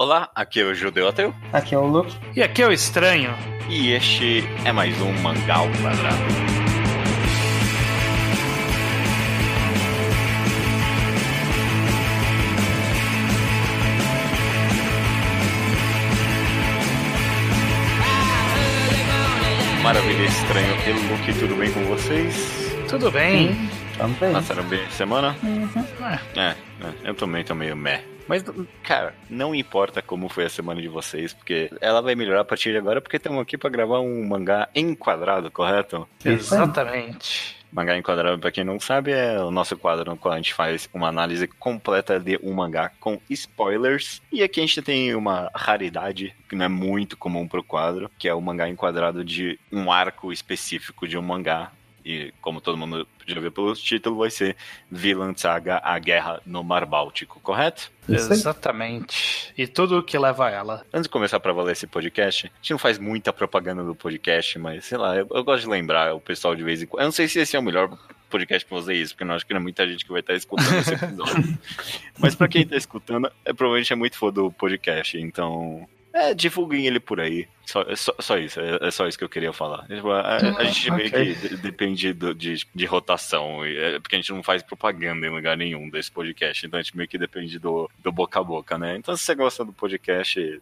Olá, aqui é o Judeu Ateu. Aqui é o Luke. E aqui é o Estranho. E este é mais um Mangal Quadrado. Maravilha, Estranho e Luke, tudo bem com vocês? Tudo bem? Também. Passaram bem a semana? Uhum. É, é, eu também tô meio meh. Mas, cara, não importa como foi a semana de vocês, porque ela vai melhorar a partir de agora, porque estamos aqui pra gravar um mangá enquadrado, correto? Exatamente. Mangá enquadrado, pra quem não sabe, é o nosso quadro no qual a gente faz uma análise completa de um mangá com spoilers. E aqui a gente tem uma raridade, que não é muito comum pro quadro, que é o mangá enquadrado de um arco específico de um mangá. E como todo mundo já viu pelo título, vai ser Villain Saga, a Guerra no Mar Báltico, correto? Exatamente. E tudo o que leva a ela. Antes de começar pra valer esse podcast, a gente não faz muita propaganda do podcast, mas sei lá, eu, eu gosto de lembrar o pessoal de vez em quando. Eu não sei se esse é o melhor podcast pra fazer isso, porque eu não acho que não é muita gente que vai estar escutando esse episódio. mas pra quem tá escutando, é, provavelmente é muito fã do podcast, então. É, divulguem ele por aí. Só, é só, só isso, é, é só isso que eu queria falar. Tipo, A, a- a gente meio ok. que de- depende do- de, de rotação, é porque a gente não faz propaganda em lugar nenhum desse podcast, então a gente meio que depende do, do boca a boca, né? Então se você gosta do podcast,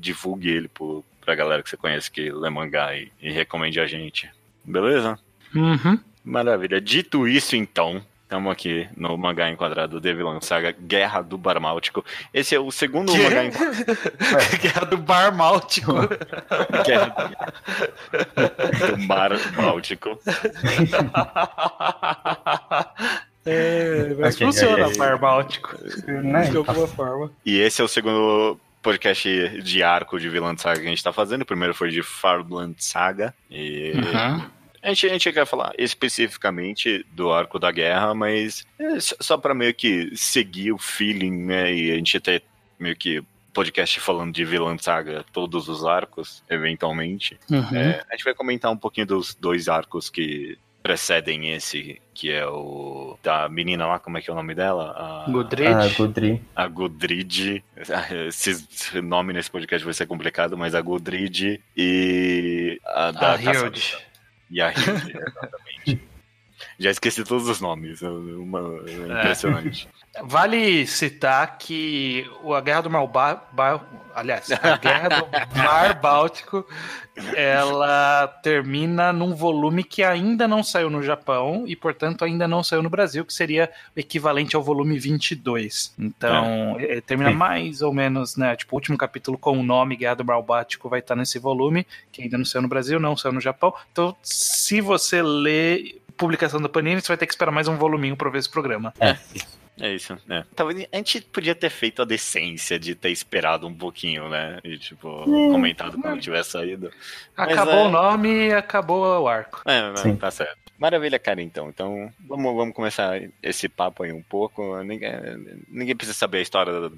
divulgue ele pro, pra galera que você conhece que lê mangá e, e recomende a gente. Beleza? Uhum. Maravilha. Dito isso, então, estamos aqui no mangá enquadrado de Vilã Saga Guerra do Barmáltico. Esse é o segundo Que? mangá enquadrado. Guerra do Bar Máltico. Guerra do Mar Báltico. é, mas Ok, funciona ok. Bar Báltico. Né? De alguma forma. E esse é o segundo podcast de arco de Vilã Saga que a gente tá fazendo. O primeiro foi de Farland Saga. E Uhum. A, gente, a gente quer falar especificamente do arco da guerra, mas é só- pra meio que seguir o feeling, né? E a gente ter meio que podcast falando de Vilã Saga, todos os arcos, eventualmente. Uhum. É, a gente vai comentar um pouquinho dos dois arcos que precedem esse, que é o da menina lá, como é que é o nome dela? A, Gudrid. Ah, Gudri. a Gudrid. Esse, esse nome nesse podcast vai ser complicado, mas a Gudrid e a da a caça- Hild. E a Hilde, exatamente. Já esqueci todos os nomes, é uma- é impressionante. Vale citar que a Guerra do Mar aliás, a Guerra do Mar Báltico, ela termina num volume que ainda não saiu no Japão e, portanto, ainda não saiu no Brasil, que seria o equivalente ao volume 22. Então, eh, termina mais ou menos, né, tipo, o último capítulo com o nome Guerra do Mar Báltico vai estar nesse volume, que ainda não saiu no Brasil, não saiu no Japão. Então, se você lê publicação da Panini, você vai ter que esperar mais um voluminho para ver esse programa. É. É isso, né? Talvez a gente podia ter feito a decência de ter esperado um pouquinho, né? E, tipo, comentado quando tiver saído. Mas Acabou é- o nome e acabou o arco. É, né, Sim. tá certo. Maravilha, cara, então. Então, vamos, vamos começar esse papo aí um pouco. Ninguém, ninguém precisa saber a história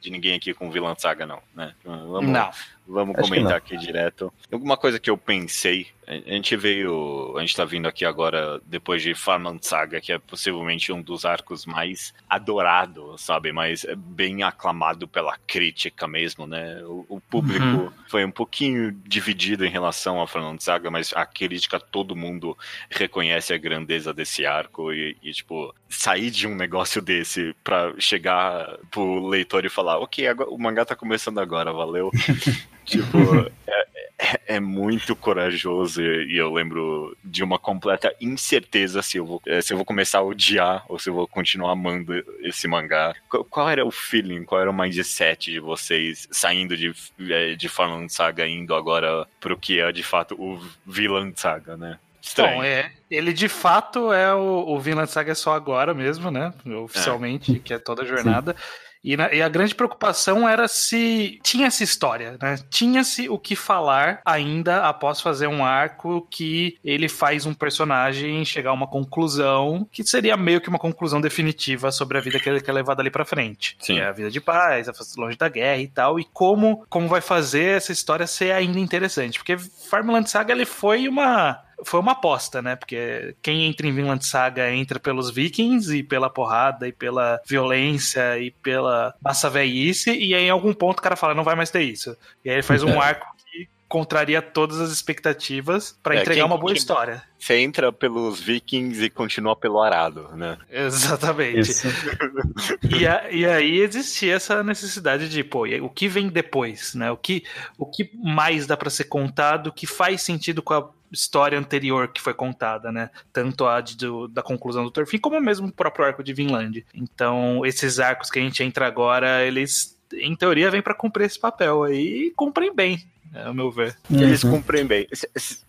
de ninguém aqui com Vilã Saga, não, né? Vamos, Não. Vamos Acho comentar aqui direto. Alguma coisa que eu pensei, a gente veio, a gente tá vindo aqui agora depois de Farmland Saga, que é possivelmente um dos arcos mais adorados, sabe? Mas é bem aclamado pela crítica mesmo, né? O, o público Uhum. foi um pouquinho dividido em relação a Farmland Saga, mas a crítica, todo mundo reconhece a grandeza desse arco e, e, tipo, sair de um negócio desse pra chegar pro leitor e falar, ok, agora, o mangá tá começando agora, valeu. Tipo, é, é- é muito corajoso e e eu lembro de uma completa incerteza se eu vou, eh, se eu vou começar a odiar ou se eu vou continuar amando esse mangá. Qual, qual era o feeling, qual era o mindset de vocês saindo de, eh, de Farland Saga indo agora pro que é de fato o Vilã Saga, né? Estranho. Bom, é, ele de fato é o, o Vinland Saga é só agora mesmo, né? Oficialmente, que é toda a jornada. E, na- e a grande preocupação era se tinha essa história, né? Tinha-se o que falar ainda após fazer um arco que ele faz um personagem chegar a uma conclusão que seria meio que uma conclusão definitiva sobre a vida que ele quer levar dali pra frente. Sim. Que é a vida de paz, longe da guerra e tal, e como, como vai fazer essa história ser ainda interessante. Porque Farmland Saga ele foi uma foi uma aposta, né? Porque quem entra em Vinland Saga entra pelos vikings e pela porrada e pela violência e pela massa velhice, e aí em algum ponto o cara fala, não vai mais ter isso. E aí ele faz um arco que contraria todas as expectativas para É, entregar uma boa continua- história. Você entra pelos vikings e continua pelo arado, né? Exatamente. E, a- e aí existia essa necessidade de, pô, e o que vem depois, né? O que, o que mais dá pra ser contado que faz sentido com a história anterior que foi contada, né? Tanto a de- do- da conclusão do Torfin, como mesmo o próprio arco de Vinland. Então, esses arcos que a gente entra agora, eles, em teoria, vêm pra cumprir esse papel aí e cumprem bem, né, ao meu ver. Eles Uhum. cumprem bem.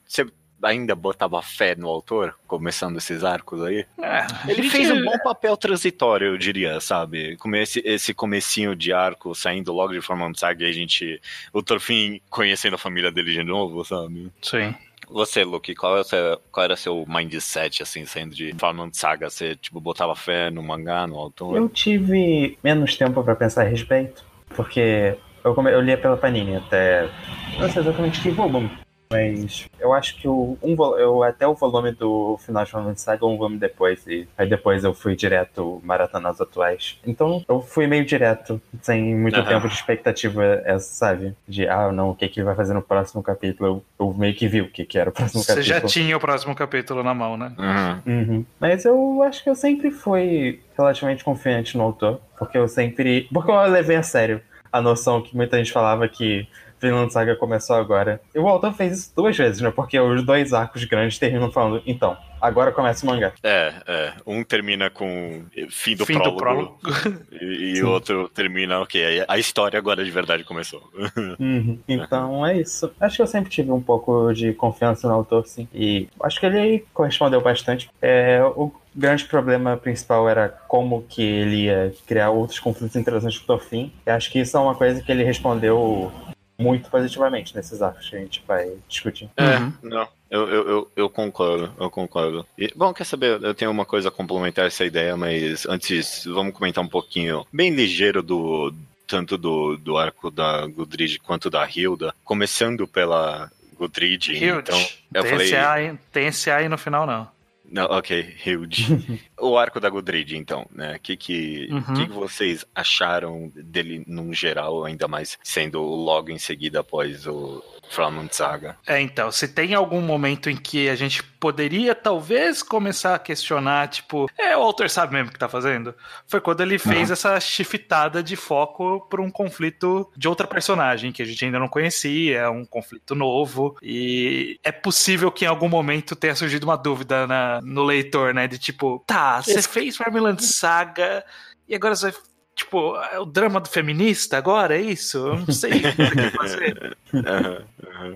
Você ainda botava fé no autor, começando esses arcos aí? É, Ele gente- fez um bom papel transitório, eu diria, sabe? Como esse, esse comecinho de arco saindo logo de Forman Saga e a gente. O Torfin conhecendo a família dele de novo, sabe? Sim. Você, Luke, qual, é seu, qual era seu mindset, assim, saindo de Forman Saga? Você, tipo, botava fé no mangá, no autor? Eu tive menos tempo pra pensar a respeito, porque eu, come... eu lia pela Panini até. Não sei exatamente que volume. Mas eu acho que o, um, eu, até o volume do final de Final Saga um volume depois. E aí depois eu fui direto maratonar os atuais. Então eu fui meio direto, sem muito Aham. tempo de expectativa, é, sabe? De, ah, não, o que, que ele vai fazer no próximo capítulo? Eu, eu meio que vi o que, que era o próximo Você capítulo. já tinha o próximo capítulo na mão, né? Uhum. Uhum. Mas eu acho que eu sempre fui relativamente confiante no autor, porque eu sempre. Porque eu levei a sério a noção que muita gente falava que Vinland Saga começou agora. E o autor fez isso duas vezes, né? Porque os dois arcos grandes terminam falando, então, agora começa o mangá. É, é. Um termina com fim do Fim do prólogo. prólogo. E, o outro termina, ok, a história agora de verdade começou. Uhum. Então é isso. Acho que eu sempre tive um pouco de confiança no autor, sim. E acho que ele correspondeu bastante. É, o grande problema principal era como que ele ia criar outros conflitos interessantes com o fim. E acho que isso é uma coisa que ele respondeu muito positivamente nesses arcos que a gente vai discutir. É, Uhum. não. Eu, eu, eu, eu concordo, eu concordo. E, bom, quer saber? Eu tenho uma coisa a complementar essa ideia, mas antes vamos comentar um pouquinho, bem ligeiro do tanto do, do arco da Gudrid quanto da Hilda, começando pela Gudrid. Huge. Então, eu tem, falei, esse A, tem esse A aí no final, não. não, ok, huge. o arco da Gudrid, então, né? O que que, Uhum. que que vocês acharam dele num geral, ainda mais sendo logo em seguida após o Framant Saga? É, então, se tem algum momento em que a gente poderia talvez começar a questionar, tipo, é, o autor sabe mesmo o que tá fazendo? Foi quando ele fez essa shiftada de foco pra um conflito de outra personagem que a gente ainda não conhecia, é um conflito novo, e é possível que em algum momento tenha surgido uma dúvida na- no leitor, né, de tipo, tá, você Esse- fez Farmland Saga e agora você vai... Tipo, é o drama do feminista agora, é isso? Eu não sei o que fazer. Aham.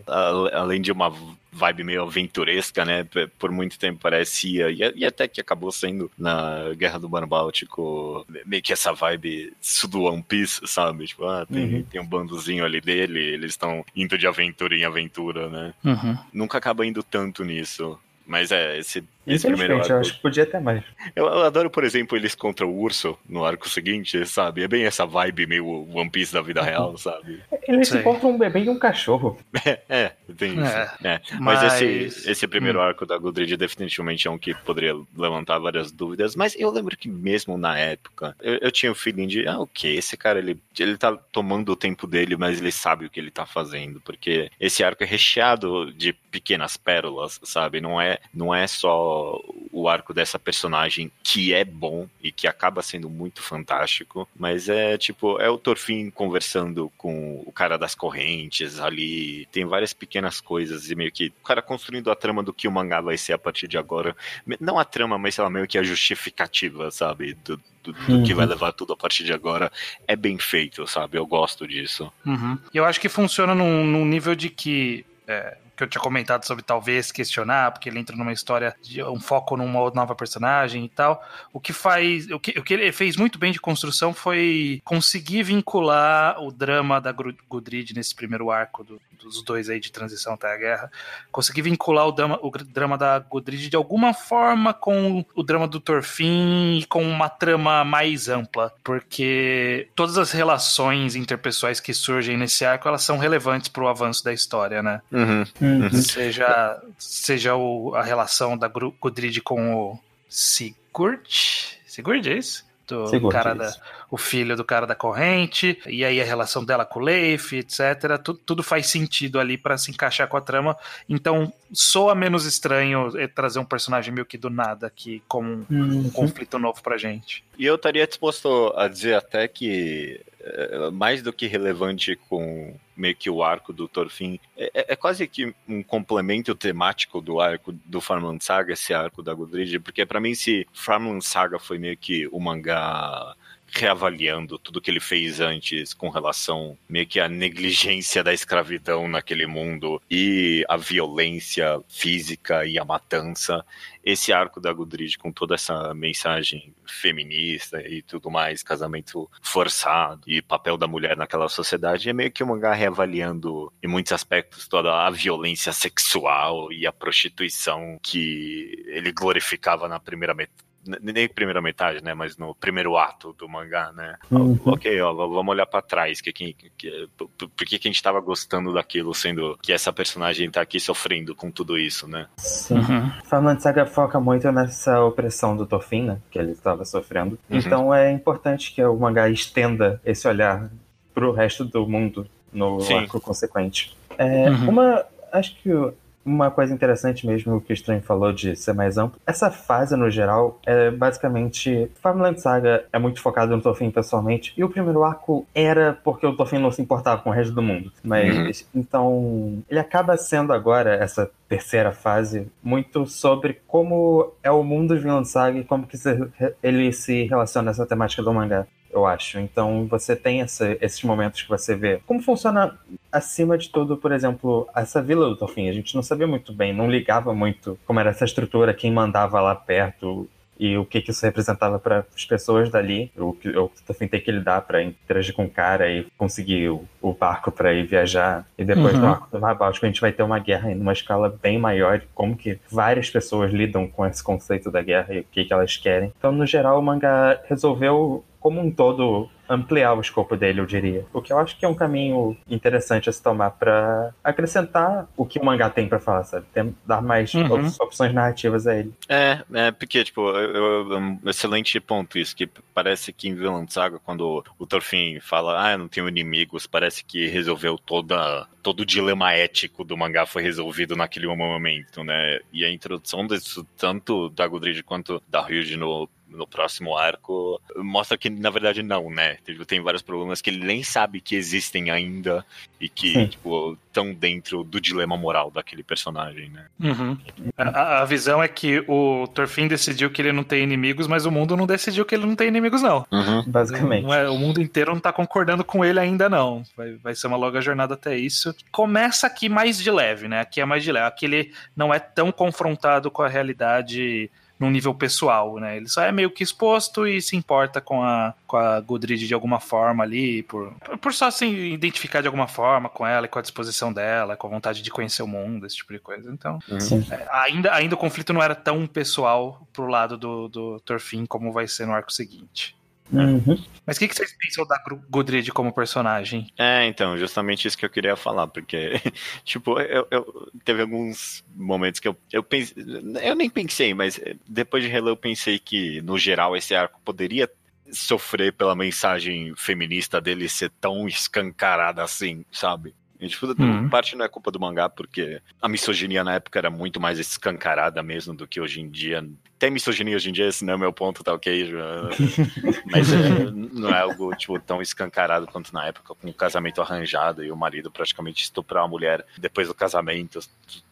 A- Além de uma vibe meio aventuresca, né? Por muito tempo parecia, e, até que acabou sendo na Guerra do Mar Báltico, meio que essa vibe do One Piece, sabe? Tipo, ah, tem, Uhum. tem um bandozinho ali dele, eles estão indo de aventura em aventura, né? Uhum. Nunca acaba indo tanto nisso. Mas é, esse, esse primeiro Infelizmente, eu acho que podia ter mais. Eu, eu adoro, por exemplo, eles contra o urso no arco seguinte, sabe? É bem essa vibe meio One Piece da vida real, sabe? Eles Sei. encontram um bebê e um cachorro. É, tem isso. É, É, Mas, mas- esse, esse primeiro arco da Gudrid definitivamente é um que poderia levantar várias dúvidas. Mas eu lembro que mesmo na época, eu, eu tinha o feeling de, ah, ok, esse cara, ele, ele tá tomando o tempo dele, mas ele sabe o que ele tá fazendo. Porque esse arco é recheado de pequenas pérolas, sabe? Não é, não é só o arco dessa personagem que é bom e que acaba sendo muito fantástico, mas é tipo, é o Torfin conversando com o cara das correntes ali, tem várias pequenas coisas e meio que o cara construindo a trama do que o mangá vai ser a partir de agora. Não a trama, mas sei lá, meio que a justificativa, sabe? Do, do, do que Uhum. vai levar tudo a partir de agora. É bem feito, sabe? Eu gosto disso. Uhum. Eu acho que funciona num, num nível de que. É, que eu tinha comentado sobre talvez questionar, porque ele entra numa história de um foco numa nova personagem e tal. O que faz. O que, o que ele fez muito bem de construção foi conseguir vincular o drama da Gudrid nesse primeiro arco do- dos dois aí de transição até a guerra. Conseguir vincular o drama, o drama da Gudrid de alguma forma com o drama do Torfin e com uma trama mais ampla. Porque todas as relações interpessoais que surgem nesse arco, elas são relevantes pro avanço da história, né? Uhum. Uhum. Seja, seja o, a relação da Gudrid com o Sigurd. Sigurd, é isso? Do Sigurd, cara isso. da, o filho do cara da corrente, e aí a relação dela com o Leif, etc. Tu- tudo faz sentido ali pra se encaixar com a trama. Então, soa menos estranho eh, trazer um personagem meio que do nada aqui como um, um Uhum. conflito novo pra gente. E eu estaria disposto a dizer até que é, mais do que relevante com meio que o arco do Thorfinn, é, é- é quase que um complemento temático do arco do Farmland Saga, esse arco da Gudrid, porque pra mim se Farmland Saga foi meio que o mangá reavaliando tudo que ele fez antes com relação meio que à negligência da escravidão naquele mundo e a violência física e a matança esse arco da Gudrid com toda essa mensagem feminista e tudo mais, casamento forçado e papel da mulher naquela sociedade, é meio que um mangá reavaliando em muitos aspectos toda a violência sexual e a prostituição que ele glorificava na primeira metade. Nem primeira metade, né? Mas no primeiro ato do mangá, né? Uhum. Ok, ó, vamos olhar pra trás. Que, que, que, por, que, que a gente tava gostando daquilo, sendo que essa personagem tá aqui sofrendo com tudo isso, né? Sim. Farmland Saga foca muito nessa opressão do Thorfinn, né, que ele estava sofrendo. Uhum. Então é importante que o mangá estenda esse olhar pro resto do mundo no Sim. arco consequente. É, Uhum. Uma, acho que uma coisa interessante mesmo que o Estranho falou de ser mais amplo. Essa fase, no geral, é basicamente. Farmland Saga é muito focado no Thorfinn pessoalmente, e o primeiro arco era porque o Thorfinn não se importava com o resto do mundo. Mas, então, ele acaba sendo agora, essa terceira fase, muito sobre como é o mundo de Vinland Saga e como que ele se relaciona a essa temática do mangá. Eu acho. Então você tem essa- esses momentos que você vê como funciona acima de tudo, por exemplo, essa vila do Thorfinn. A gente não sabia muito bem, não ligava muito como era essa estrutura, quem mandava lá perto e o que, que isso representava para as pessoas dali. O que o Thorfinn tem que lidar para interagir com o cara e conseguir o, o barco para ir viajar. E depois Uhum. no arco do Mar Báltico a gente vai ter uma guerra em uma escala bem maior como que várias pessoas lidam com esse conceito da guerra e o que, que elas querem. Então, no geral, o mangá resolveu como um todo ampliar o escopo dele, eu diria. O que eu acho que é um caminho interessante a se tomar pra acrescentar o que o mangá tem pra falar, sabe? Tem, dar mais Uhum. op- opções narrativas a ele. É, é porque, tipo, eu, eu- é um excelente ponto isso, que parece que em Vinland Saga, quando o Thorfinn fala, ah, eu não tenho inimigos, parece que resolveu toda, todo o dilema ético do mangá foi resolvido naquele momento, né? E a introdução disso, tanto da Gudrid quanto da Ryuji no no próximo arco, mostra que, na verdade, não, né? Tipo, Tem vários problemas que ele nem sabe que existem ainda e que, Sim. tipo, estão dentro do dilema moral daquele personagem, né? Uhum. A, a visão é que o Thorfinn decidiu que ele não tem inimigos, mas o mundo não decidiu que ele não tem inimigos, não. Basicamente. Não é- o mundo inteiro não tá concordando com ele ainda, não. Vai, vai ser uma longa jornada até isso. Começa aqui mais de leve, né? Aqui é mais de leve. Aqui ele não é tão confrontado com a realidade num nível pessoal, né? Ele só é meio que exposto e se importa com a, com a Gudrid de alguma forma ali, por, por só se identificar de alguma forma com ela e com a disposição dela, com a vontade de conhecer o mundo, esse tipo de coisa. Então, Sim. é, ainda, ainda o conflito não era tão pessoal pro lado do, do Thorfinn como vai ser no arco seguinte. Uhum. Mas o que, que vocês pensam da Gudrid como personagem? É, então, justamente isso que eu queria falar, porque, tipo, eu, eu- teve alguns momentos que eu, eu pensei, eu nem pensei, mas depois de reler eu pensei que, no geral, esse arco poderia sofrer pela mensagem feminista dele ser tão escancarada assim, sabe? E, tipo, Uhum. parte não é culpa do mangá, porque a misoginia na época era muito mais escancarada mesmo do que hoje em dia. Tem misoginia hoje em dia, esse não é o meu ponto, tá ok? Mas é, não é algo tipo, tão escancarado quanto na época, com o casamento arranjado e o marido praticamente estuprar a mulher depois do casamento,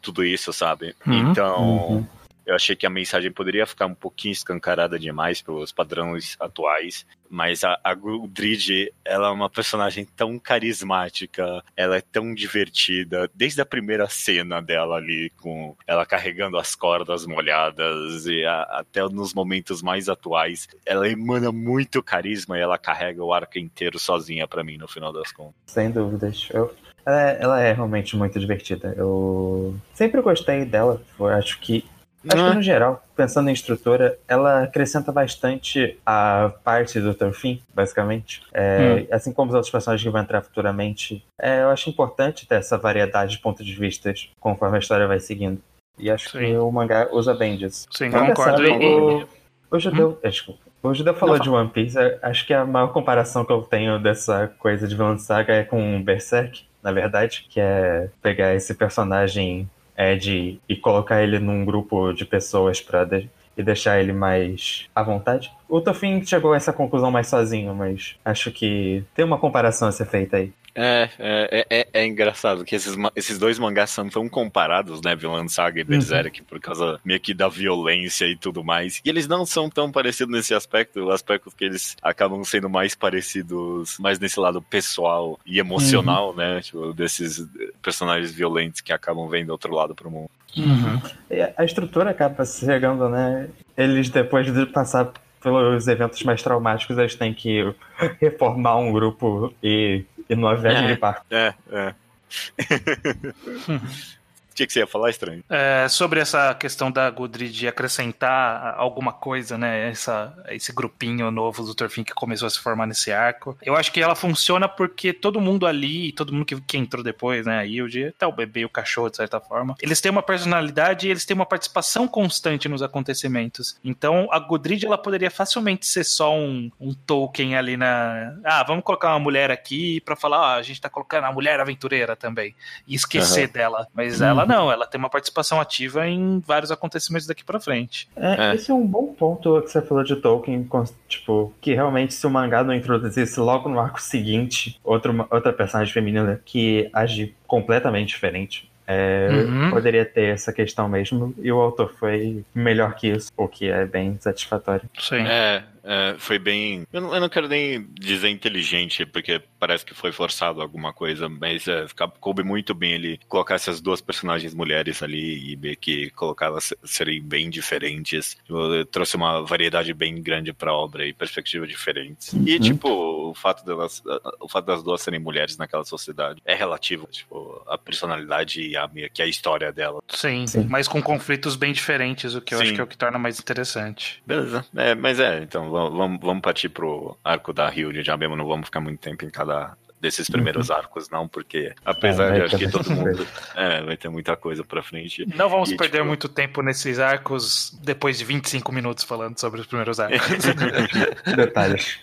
tudo isso, sabe? Uhum. Então, Uhum. Eu achei que a mensagem poderia ficar um pouquinho escancarada demais pelos padrões atuais, mas a, a Gudrid, ela é uma personagem tão carismática, ela é tão divertida, desde a primeira cena dela ali, com ela carregando as cordas molhadas, e a- até nos momentos mais atuais, ela emana muito carisma e ela carrega o arco inteiro sozinha pra mim, no final das contas. Sem dúvidas. Eu- ela, é, ela é realmente muito divertida. Eu sempre gostei dela. Eu acho que Acho que no geral, pensando em estrutura, ela acrescenta bastante a parte do Thorfinn, basicamente. É, hum. Assim como os outros personagens que vão entrar futuramente. É, eu acho importante ter essa variedade de pontos de vista conforme a história vai seguindo. E acho Sim. que o mangá usa bem disso. Sim, concordo. O, o judeu. Hum? É, desculpa. O Judeu falou Não, de One Piece, acho que a maior comparação que eu tenho dessa coisa de Vinland Saga é com Berserk, na verdade, que é pegar esse personagem Ed e colocar ele num grupo de pessoas para de e deixar ele mais à vontade. O Tofin chegou a essa conclusão mais sozinho, mas acho que tem uma comparação a ser feita aí. É, é, é, é, engraçado que esses, esses dois mangás são tão comparados, né? Vinland Saga e Berserk, uhum. por causa meio que da violência e tudo mais. E eles não são tão parecidos nesse aspecto, o aspecto que eles acabam sendo mais parecidos, mais nesse lado pessoal e emocional, uhum. né? Tipo, desses personagens violentos que acabam vendo outro lado pro mundo. Uhum. A estrutura acaba chegando, né? Eles depois de passar pelos eventos mais traumáticos, eles têm que reformar um grupo e, e no avião é, gripar. É, é. tinha que você ia falar, estranho? É, sobre essa questão da Gudrid acrescentar alguma coisa, né? Essa, esse grupinho novo do Torfin que começou a se formar nesse arco. Eu acho que ela funciona porque todo mundo ali, todo mundo que, que entrou depois, né? A Yuji, até o bebê e o cachorro, de certa forma, eles têm uma personalidade e eles têm uma participação constante nos acontecimentos. Então, a Gudrid, ela poderia facilmente ser só um, um token ali na. Ah, vamos colocar uma mulher aqui para falar, ah, a gente tá colocando a mulher aventureira também. E esquecer uhum. dela. Mas ela não, ela tem uma participação ativa em vários acontecimentos daqui para frente. É, é. Esse é um bom ponto que você falou de Tolkien, tipo, que realmente se o mangá não introduzisse logo no arco seguinte outro, outra personagem feminina que age completamente diferente, é, uhum. Poderia ter essa questão mesmo, e o autor foi melhor que isso, o que é bem satisfatório. Sim. É, é, foi bem. Eu não, eu não, quero nem dizer inteligente, porque parece que foi forçado alguma coisa, mas é, coube muito bem ele colocar essas duas personagens mulheres ali e ver que colocá-las serem bem diferentes. Eu, trouxe uma variedade bem grande pra obra e perspectivas diferentes. E, uhum. tipo, o fato delas. O fato das duas serem mulheres naquela sociedade é relativo. Tipo, a personalidade e a, que é a história dela. Sim, Sim, mas com conflitos bem diferentes, o que eu Sim. acho que é o que torna mais interessante. Beleza. É, mas é, então vamos, vamos partir pro arco da Rio de Jabema, não vamos ficar muito tempo em cada desses primeiros uhum. arcos, não, porque apesar é, de acho que todo mundo é, vai ter muita coisa pra frente. Não vamos e, perder tipo... muito tempo nesses arcos depois de 25 minutos falando sobre os primeiros arcos. Detalhes.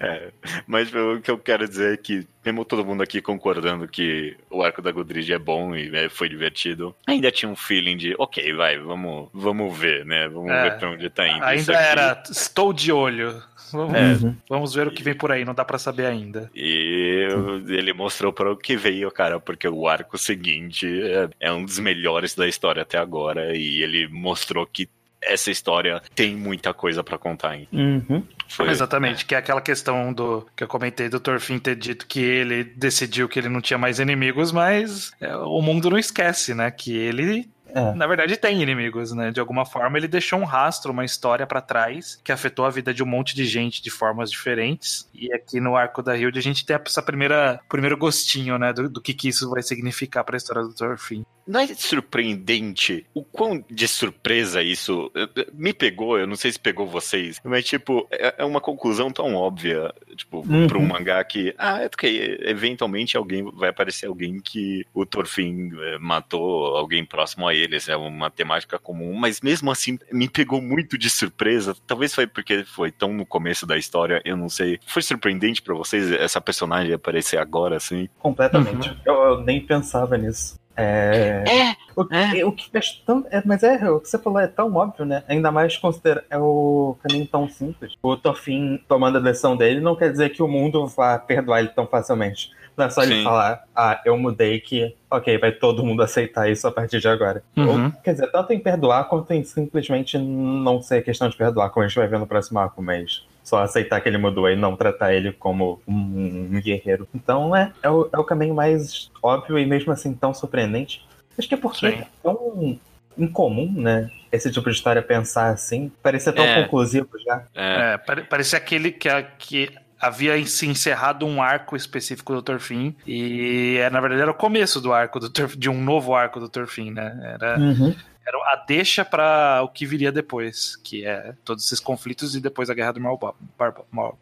É, mas o que eu quero dizer é que, mesmo todo mundo aqui concordando que o arco da Godrid é bom e né, foi divertido, ainda tinha um feeling de, ok, vai, vamos, vamos ver, né? Vamos é, ver pra onde tá indo. Ainda era, estou de olho. Vamos, é. Uhum. vamos ver o que vem por aí, não dá para saber ainda. E ele mostrou para o que veio, cara, porque o arco seguinte é, é um dos melhores da história até agora e ele mostrou que essa história tem muita coisa para contar ainda. Uhum. Foi... Exatamente, que é aquela questão do que eu comentei do Thorfinn ter dito que ele decidiu que ele não tinha mais inimigos, mas é, o mundo não esquece, né? Que ele é. Na verdade, tem inimigos, né? De alguma forma, ele deixou um rastro, uma história para trás que afetou a vida de um monte de gente de formas diferentes. E aqui no arco da Hilde a gente tem essa primeira primeiro gostinho, né, do, do que, que isso vai significar para a história do Thorfinn. Não é surpreendente o quão de surpresa isso me pegou, eu não sei se pegou vocês, mas tipo, é, é uma conclusão tão óbvia, tipo, uhum. para um mangá que, ah, é porque eventualmente alguém vai aparecer alguém que o Thorfinn eh, matou alguém próximo a eles, é uma temática comum, mas mesmo assim me pegou muito de surpresa. Talvez foi porque foi tão no começo da história, eu não sei. Foi surpreendente para vocês essa personagem aparecer agora, assim? Completamente. Uhum. Eu, eu, nem pensava nisso. É. é. O, é. o que é tão, é, mas é, o que você falou é tão óbvio, né? Ainda mais considera é o caminho tão simples. O Tofin tomando a decisão dele não quer dizer que o mundo vá perdoar ele tão facilmente. Não é só Sim. ele falar, ah, eu mudei que, ok, vai todo mundo aceitar isso a partir de agora. Uhum. Ou, quer dizer, tanto em perdoar quanto em simplesmente não ser questão de perdoar, como a gente vai ver no próximo arco, mas só aceitar que ele mudou e não tratar ele como um, guerreiro. Então é, é o, é o caminho mais óbvio e mesmo assim tão surpreendente. Acho que é porque Sim. é tão incomum, né? Esse tipo de história pensar assim. Parecia tão é. conclusivo já. É, é parecia aquele que, que havia se encerrado um arco específico do Torfin e é, na verdade era o começo do arco do Turf, de um novo arco do Torfin, né? Era, uhum. Era a deixa para o que viria depois, que é todos esses conflitos e depois a guerra do Mar, Bar, Mar,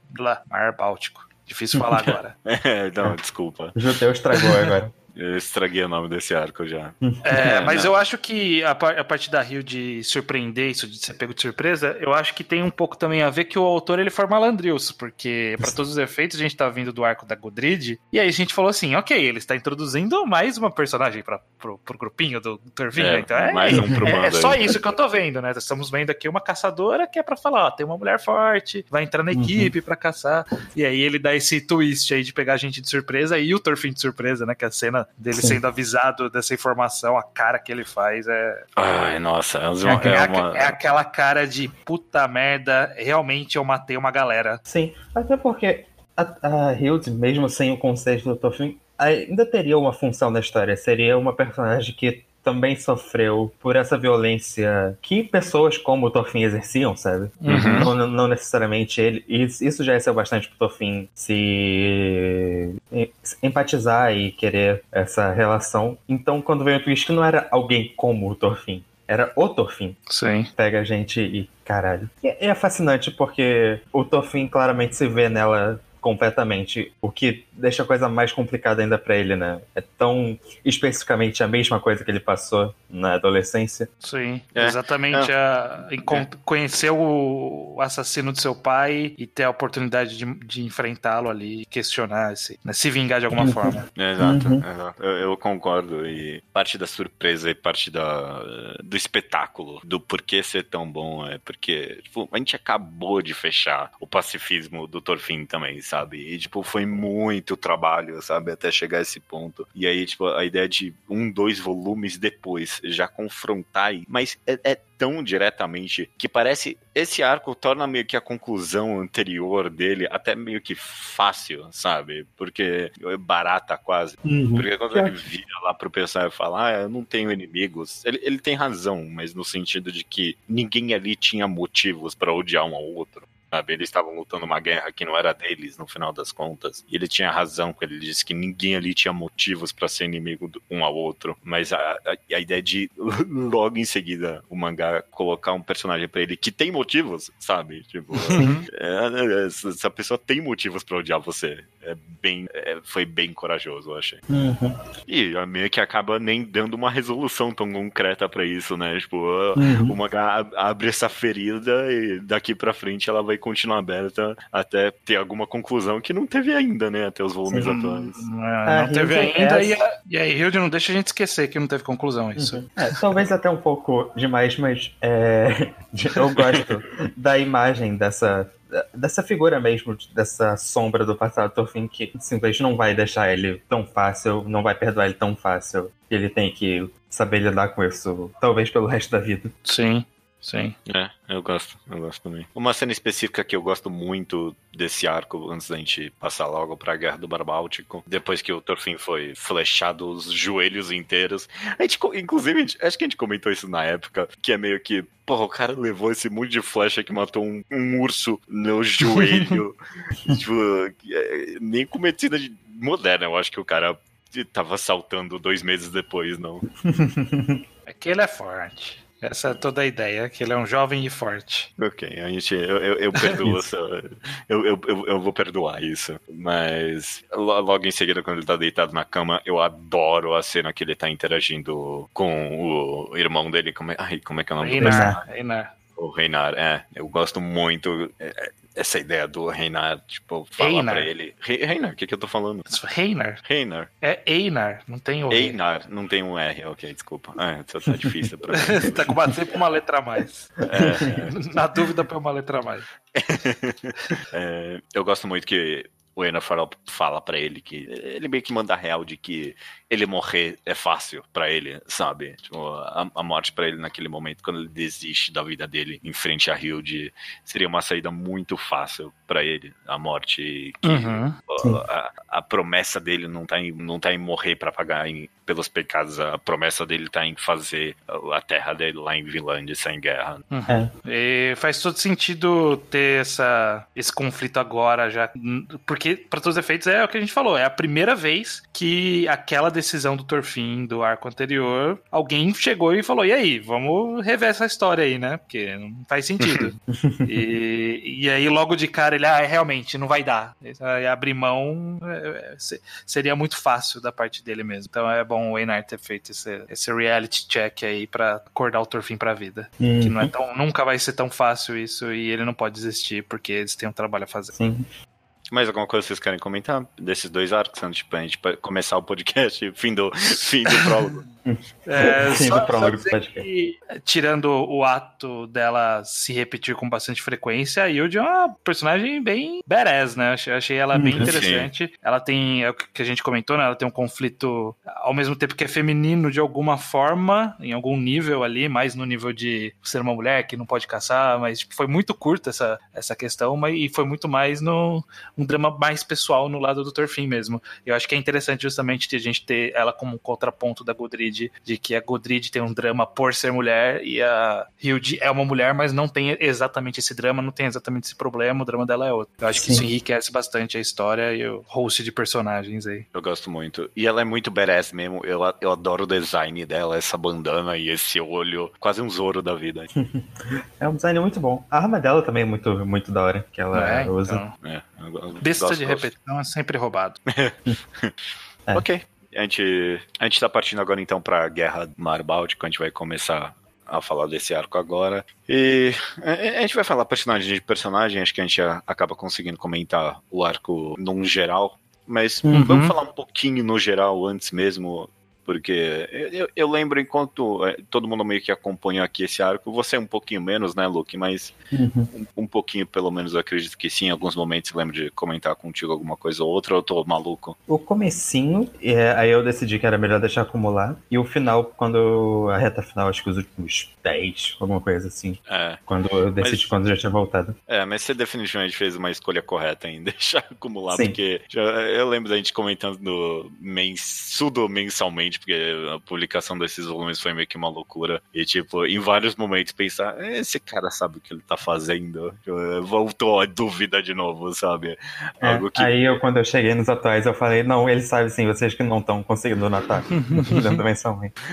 Mar Báltico. Difícil falar agora. é, não, desculpa. O judeu estragou agora. Eu estraguei o nome desse arco já. É, mas eu acho que a, a parte da Rio de surpreender isso, de ser pego de surpresa, eu acho que tem um pouco também a ver que o autor ele for malandrilso, porque para todos os efeitos a gente tá vindo do arco da Godrid, e aí a gente falou assim, ok, ele está introduzindo mais uma personagem para pro, pro grupinho do Torvinho, é, então é, mais um pro é, é só isso que eu tô vendo, né? Estamos vendo aqui uma caçadora que é para falar, ó, tem uma mulher forte, vai entrar na uhum. equipe uhum. para caçar, e aí ele dá esse twist aí de pegar a gente de surpresa e o Torfinho de surpresa, né? Que a cena dele Sim. sendo avisado dessa informação, a cara que ele faz é. Ai, nossa, é, uma, é, uma... é aquela cara de puta merda, realmente eu matei uma galera. Sim, até porque a, a Hilde, mesmo sem o conceito do Tofin, ainda teria uma função na história. Seria uma personagem que também sofreu por essa violência que pessoas como o Torfin exerciam, sabe? Uhum. Não, não, necessariamente ele. Isso já é ser bastante pro Torfin se empatizar e querer essa relação. Então, quando veio o twist, não era alguém como o Torfin. Era o Torfin. Sim. Pega a gente e caralho. E é fascinante porque o Torfin claramente se vê nela completamente, o que deixa a coisa mais complicada ainda para ele, né? É tão especificamente a mesma coisa que ele passou na adolescência. Sim, é. exatamente. É. A, é. Conhecer o assassino do seu pai e ter a oportunidade de, de enfrentá-lo ali, questionar, se, né, se vingar de alguma uhum. forma. É, exato, uhum. exato. Eu, eu, concordo. E parte da surpresa e parte da, do espetáculo do porquê ser tão bom é porque tipo, a gente acabou de fechar o pacifismo do Torfin também, sabe? Sabe? E, tipo, foi muito trabalho, sabe? Até chegar a esse ponto. E aí, tipo, a ideia de um, dois volumes depois já confrontar, mas é, é tão diretamente que parece esse arco torna meio que a conclusão anterior dele até meio que fácil, sabe? Porque é barata quase. Uhum. Porque quando ele vira lá pro pessoal e fala, ah, eu não tenho inimigos, ele, ele tem razão, mas no sentido de que ninguém ali tinha motivos para odiar um ao outro sabe? Eles estavam lutando uma guerra que não era deles, no final das contas. E ele tinha razão quando ele disse que ninguém ali tinha motivos para ser inimigo um ao outro. Mas a, a, a, ideia de logo em seguida o mangá colocar um personagem para ele que tem motivos, sabe? Tipo, é, essa pessoa tem motivos para odiar você. É bem, é, foi bem corajoso, eu achei. Uhum. E a meio que acaba nem dando uma resolução tão concreta para isso, né? Tipo, uhum. o mangá abre essa ferida e daqui para frente ela vai continuar aberta até ter alguma conclusão que não teve ainda, né? Até os volumes Sim. atuais. Não, é, não teve ainda é... e, a, e aí Hilde não deixa a gente esquecer que não teve conclusão isso. Uhum. É, talvez até um pouco demais, mas é, eu gosto da imagem dessa dessa figura mesmo, dessa sombra do passado Thorfinn que simplesmente não vai deixar ele tão fácil, não vai perdoar ele tão fácil. Ele tem que saber lidar com isso, talvez pelo resto da vida. Sim. Sim. É, eu gosto, eu gosto também. Uma cena específica que eu gosto muito desse arco, antes da gente passar logo pra Guerra do Barbáltico, depois que o Thorfinn foi flechado os joelhos inteiros. A gente, inclusive, a gente, acho que a gente comentou isso na época, que é meio que, porra, o cara levou esse monte de flecha que matou um, um urso no joelho. tipo, é, nem com medicina de moderna, eu acho que o cara tava saltando dois meses depois, não. Aquele é forte. Essa é toda a ideia, que ele é um jovem e forte. Ok, a gente, eu, eu, eu perdoo essa, eu, eu, eu, vou perdoar isso. Mas logo em seguida, quando ele tá deitado na cama, eu adoro a cena que ele tá interagindo com o irmão dele. Como é, ai, como é que é o nome Reinar, Reinar. O Reinar, é. Eu gosto muito. É, essa ideia do Reinar, tipo, falar Einar. pra ele. Reinar, o que, que eu tô falando? Reinar. Reinar. É Einar, não tem o Einar, não tem um R, ok, desculpa. É, tá, tá difícil pra mim. tá com sempre uma letra a mais. É, é. Na dúvida, põe uma letra a mais. é, eu gosto muito que o Ena fala, fala para ele que ele meio que manda real de que ele morrer é fácil para ele, sabe? Tipo, a, a, morte para ele naquele momento, quando ele desiste da vida dele em frente a Hilde, seria uma saída muito fácil para ele. A morte que uhum, a, a, promessa dele não tá em, não tá em morrer para pagar em pelos pecados, a promessa dele tá em fazer a terra dele lá em Vinlândia sem guerra. Uhum. É. E faz todo sentido ter essa, esse conflito agora já, porque para todos os efeitos é o que a gente falou, é a primeira vez que aquela decisão do Torfin do arco anterior, alguém chegou e falou, e aí, vamos rever essa história aí, né? Porque não faz sentido. e, e aí logo de cara ele, ah, é, realmente, não vai dar. E abrir mão é, seria muito fácil da parte dele mesmo. Então é bom o Einar ter feito esse, esse reality check aí para acordar o Torfin pra vida. Uhum. Que não é tão, nunca vai ser tão fácil isso e ele não pode desistir porque eles têm um trabalho a fazer. Sim. Mais alguma coisa vocês querem comentar desses dois arcos antes de a gente começar o podcast fim do, fim do prólogo? É, Sim, só, só que, tirando o ato dela se repetir com bastante frequência, a Yuji é uma personagem bem badass, né? Achei, achei ela bem uhum. interessante. Sim. Ela tem, é o que a gente comentou, né? Ela tem um conflito, ao mesmo tempo que é feminino de alguma forma, em algum nível ali, mais no nível de ser uma mulher que não pode caçar, mas tipo, foi muito curta essa, essa questão, mas, e foi muito mais no um drama mais pessoal no lado do Torfin mesmo. Eu acho que é interessante justamente a gente ter ela como um contraponto da Godrid de que a Godrid tem um drama por ser mulher e a Hilde é uma mulher, mas não tem exatamente esse drama, não tem exatamente esse problema, o drama dela é outro. Eu acho Sim. que isso enriquece bastante a história e o host de personagens aí. Eu gosto muito. E ela é muito badass mesmo. Eu, eu adoro o design dela, essa bandana e esse olho, quase um Zoro da vida. é um design muito bom. A arma dela também é muito, muito da hora, que ela é, usa. Então. É, Besta de repetição é sempre roubado. é. Ok, a gente, a gente tá partindo agora então pra Guerra do Mar Báltico, a gente vai começar a falar desse arco agora. E a gente vai falar personagem de personagem, acho que a gente acaba conseguindo comentar o arco num geral. Mas uhum. vamos falar um pouquinho no geral antes mesmo porque eu, eu, lembro enquanto é, todo mundo meio que acompanha aqui esse arco, você um pouquinho menos, né, Luke? Mas uhum. um, um, pouquinho, pelo menos, eu acredito que sim. Em alguns momentos lembro de comentar contigo alguma coisa ou outra, ou eu tô maluco? O comecinho, é, aí eu decidi que era melhor deixar acumular. E o final, quando a reta final, acho que os últimos 10, alguma coisa assim. É. Quando eu decidi mas, quando já tinha voltado. É, mas você definitivamente fez uma escolha correta em deixar acumular, sim. porque já, eu lembro da gente comentando mens, sudo mensalmente porque a publicação desses volumes foi meio que uma loucura. E, tipo, em vários momentos pensar, esse cara sabe o que ele tá fazendo. Voltou a dúvida de novo, sabe? É, Algo que... Aí eu, quando eu cheguei nos atuais, eu falei, não, ele sabe sim, vocês que não estão conseguindo notar.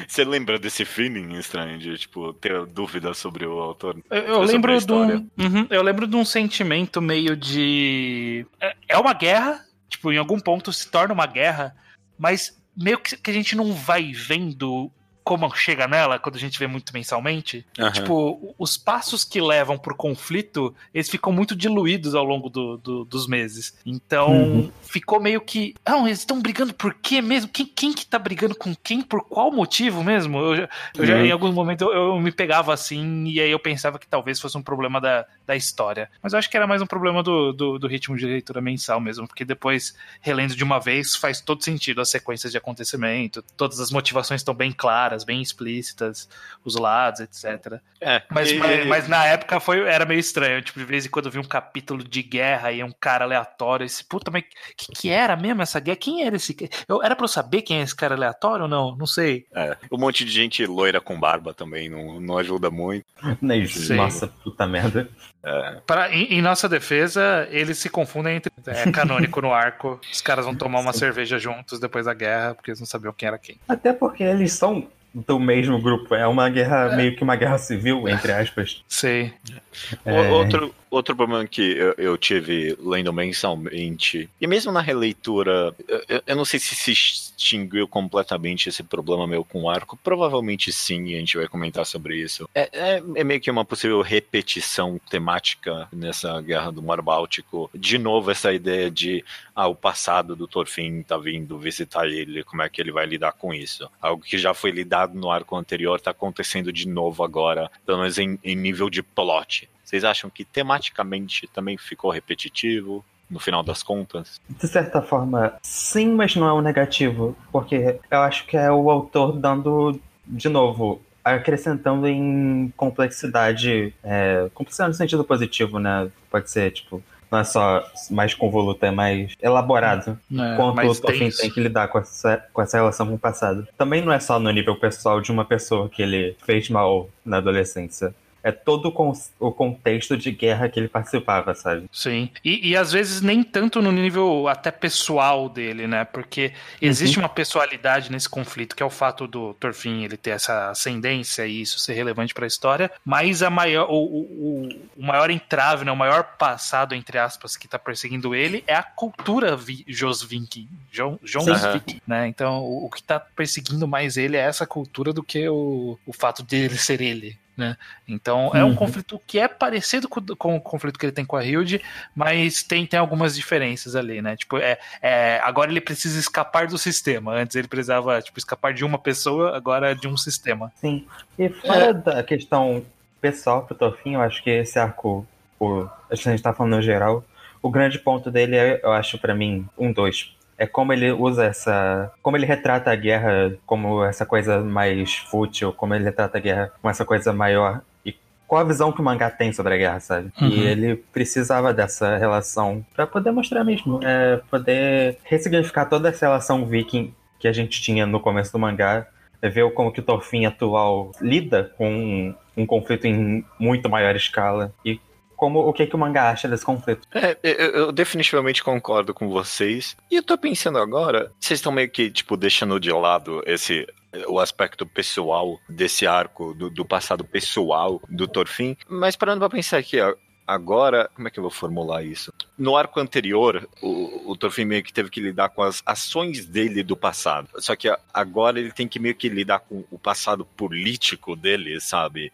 Você lembra desse feeling estranho de, tipo, ter dúvida sobre o autor? Eu, eu lembro de um. Uhum, eu lembro de um sentimento meio de. É, é uma guerra, tipo, em algum ponto se torna uma guerra, mas meio que, a gente não vai vendo como chega nela quando a gente vê muito mensalmente. Uhum. Tipo, os passos que levam pro conflito, eles ficam muito diluídos ao longo do, do, dos meses. Então, uhum. ficou meio que. Não, eles estão brigando por quê mesmo? Quem, quem que tá brigando com quem? Por qual motivo mesmo? Eu, já, eu já uhum. em alguns momentos, eu, eu, me pegava assim, e aí eu pensava que talvez fosse um problema da, da história. Mas eu acho que era mais um problema do, do, do ritmo de leitura mensal mesmo, porque depois, relendo de uma vez, faz todo sentido as sequências de acontecimento, todas as motivações estão bem claras claras, bem explícitas, os lados, etc. É, mas, e... mas, mas, na época foi, era meio estranho. Tipo, de vez em quando eu vi um capítulo de guerra e um cara aleatório. Esse puta, mas que, que era mesmo essa guerra? Quem era esse? Eu, era pra eu saber quem é esse cara aleatório ou não? Não sei. É, um monte de gente loira com barba também não, não ajuda muito. Nossa, puta merda. É. Pra, em, em, nossa defesa, eles se confundem entre. É canônico no arco. Os caras vão tomar uma Sim. cerveja juntos depois da guerra, porque eles não sabiam quem era quem. Até porque eles são do mesmo grupo. É uma guerra, é. meio que uma guerra civil, entre aspas. Sei. É... Outro, outro problema que eu, eu, tive lendo mensalmente, e mesmo na releitura, eu, eu, não sei se se extinguiu completamente esse problema meu com o arco. Provavelmente sim, e a gente vai comentar sobre isso. É, é, é, meio que uma possível repetição temática nessa guerra do Mar Báltico. De novo, essa ideia de ah, o passado do Thorfinn tá vindo visitar ele, como é que ele vai lidar com isso. Algo que já foi lidado no arco anterior tá acontecendo de novo agora, pelo menos em, em nível de plot. Vocês acham que tematicamente também ficou repetitivo? no final das contas? De certa forma, sim, mas não é um negativo, porque eu acho que é o autor dando, de novo, acrescentando em complexidade, é, complexidade no sentido positivo, né? Pode ser, tipo, não é só mais convoluto, é mais elaborado. É, quanto mais o denso. tem que lidar com essa, com essa relação com o passado. Também não é só no nível pessoal de uma pessoa que ele fez mal na adolescência. É todo o con- o contexto de guerra que ele participava, sabe? Sim. E, e às vezes nem tanto no nível até pessoal dele, né? Porque existe uma pessoalidade nesse conflito, que é o fato do Thorfinn ele ter essa ascendência e isso ser relevante para a história, mas a maior, o, o, o- maior entrave, né? o maior passado, entre aspas, que tá perseguindo ele é a cultura vi, Josvink, Jo- Jonsvik, né? Então o, o que tá perseguindo mais ele é essa cultura do que o, o fato dele ser ele. Né? Então é um Uhum. conflito que é parecido com, com o conflito que ele tem com a Hilde, mas tem, tem algumas diferenças ali, né? Tipo, é, é, agora ele precisa escapar do sistema. Antes ele precisava tipo, escapar de uma pessoa, agora é de um sistema. Sim. E fora da questão pessoal pro Thorfinn, eu acho que esse arco, o, a gente tá falando no geral, o grande ponto dele é, eu acho pra mim, um dois. É como ele usa essa. Como ele retrata a guerra como essa coisa mais fútil, como ele retrata a guerra como essa coisa maior. E qual a visão que o mangá tem sobre a guerra, sabe? Uhum. E ele precisava dessa relação pra poder mostrar mesmo. É, poder ressignificar toda essa relação viking que a gente tinha no começo do mangá é ver como que o Thorfinn atual lida com um, um conflito em muito maior escala e como o que, que o mangá acha desse conflito. É, eu, eu definitivamente concordo com vocês. E eu tô pensando agora, vocês estão meio que, tipo, deixando de lado esse o aspecto pessoal desse arco, do, do passado pessoal do Thorfinn. Mas parando pra pensar aqui, ó, agora, como é que eu vou formular isso? No arco anterior, o, o meio que teve que lidar com as ações dele do passado. Só que agora ele tem que meio que lidar com o passado político dele, sabe?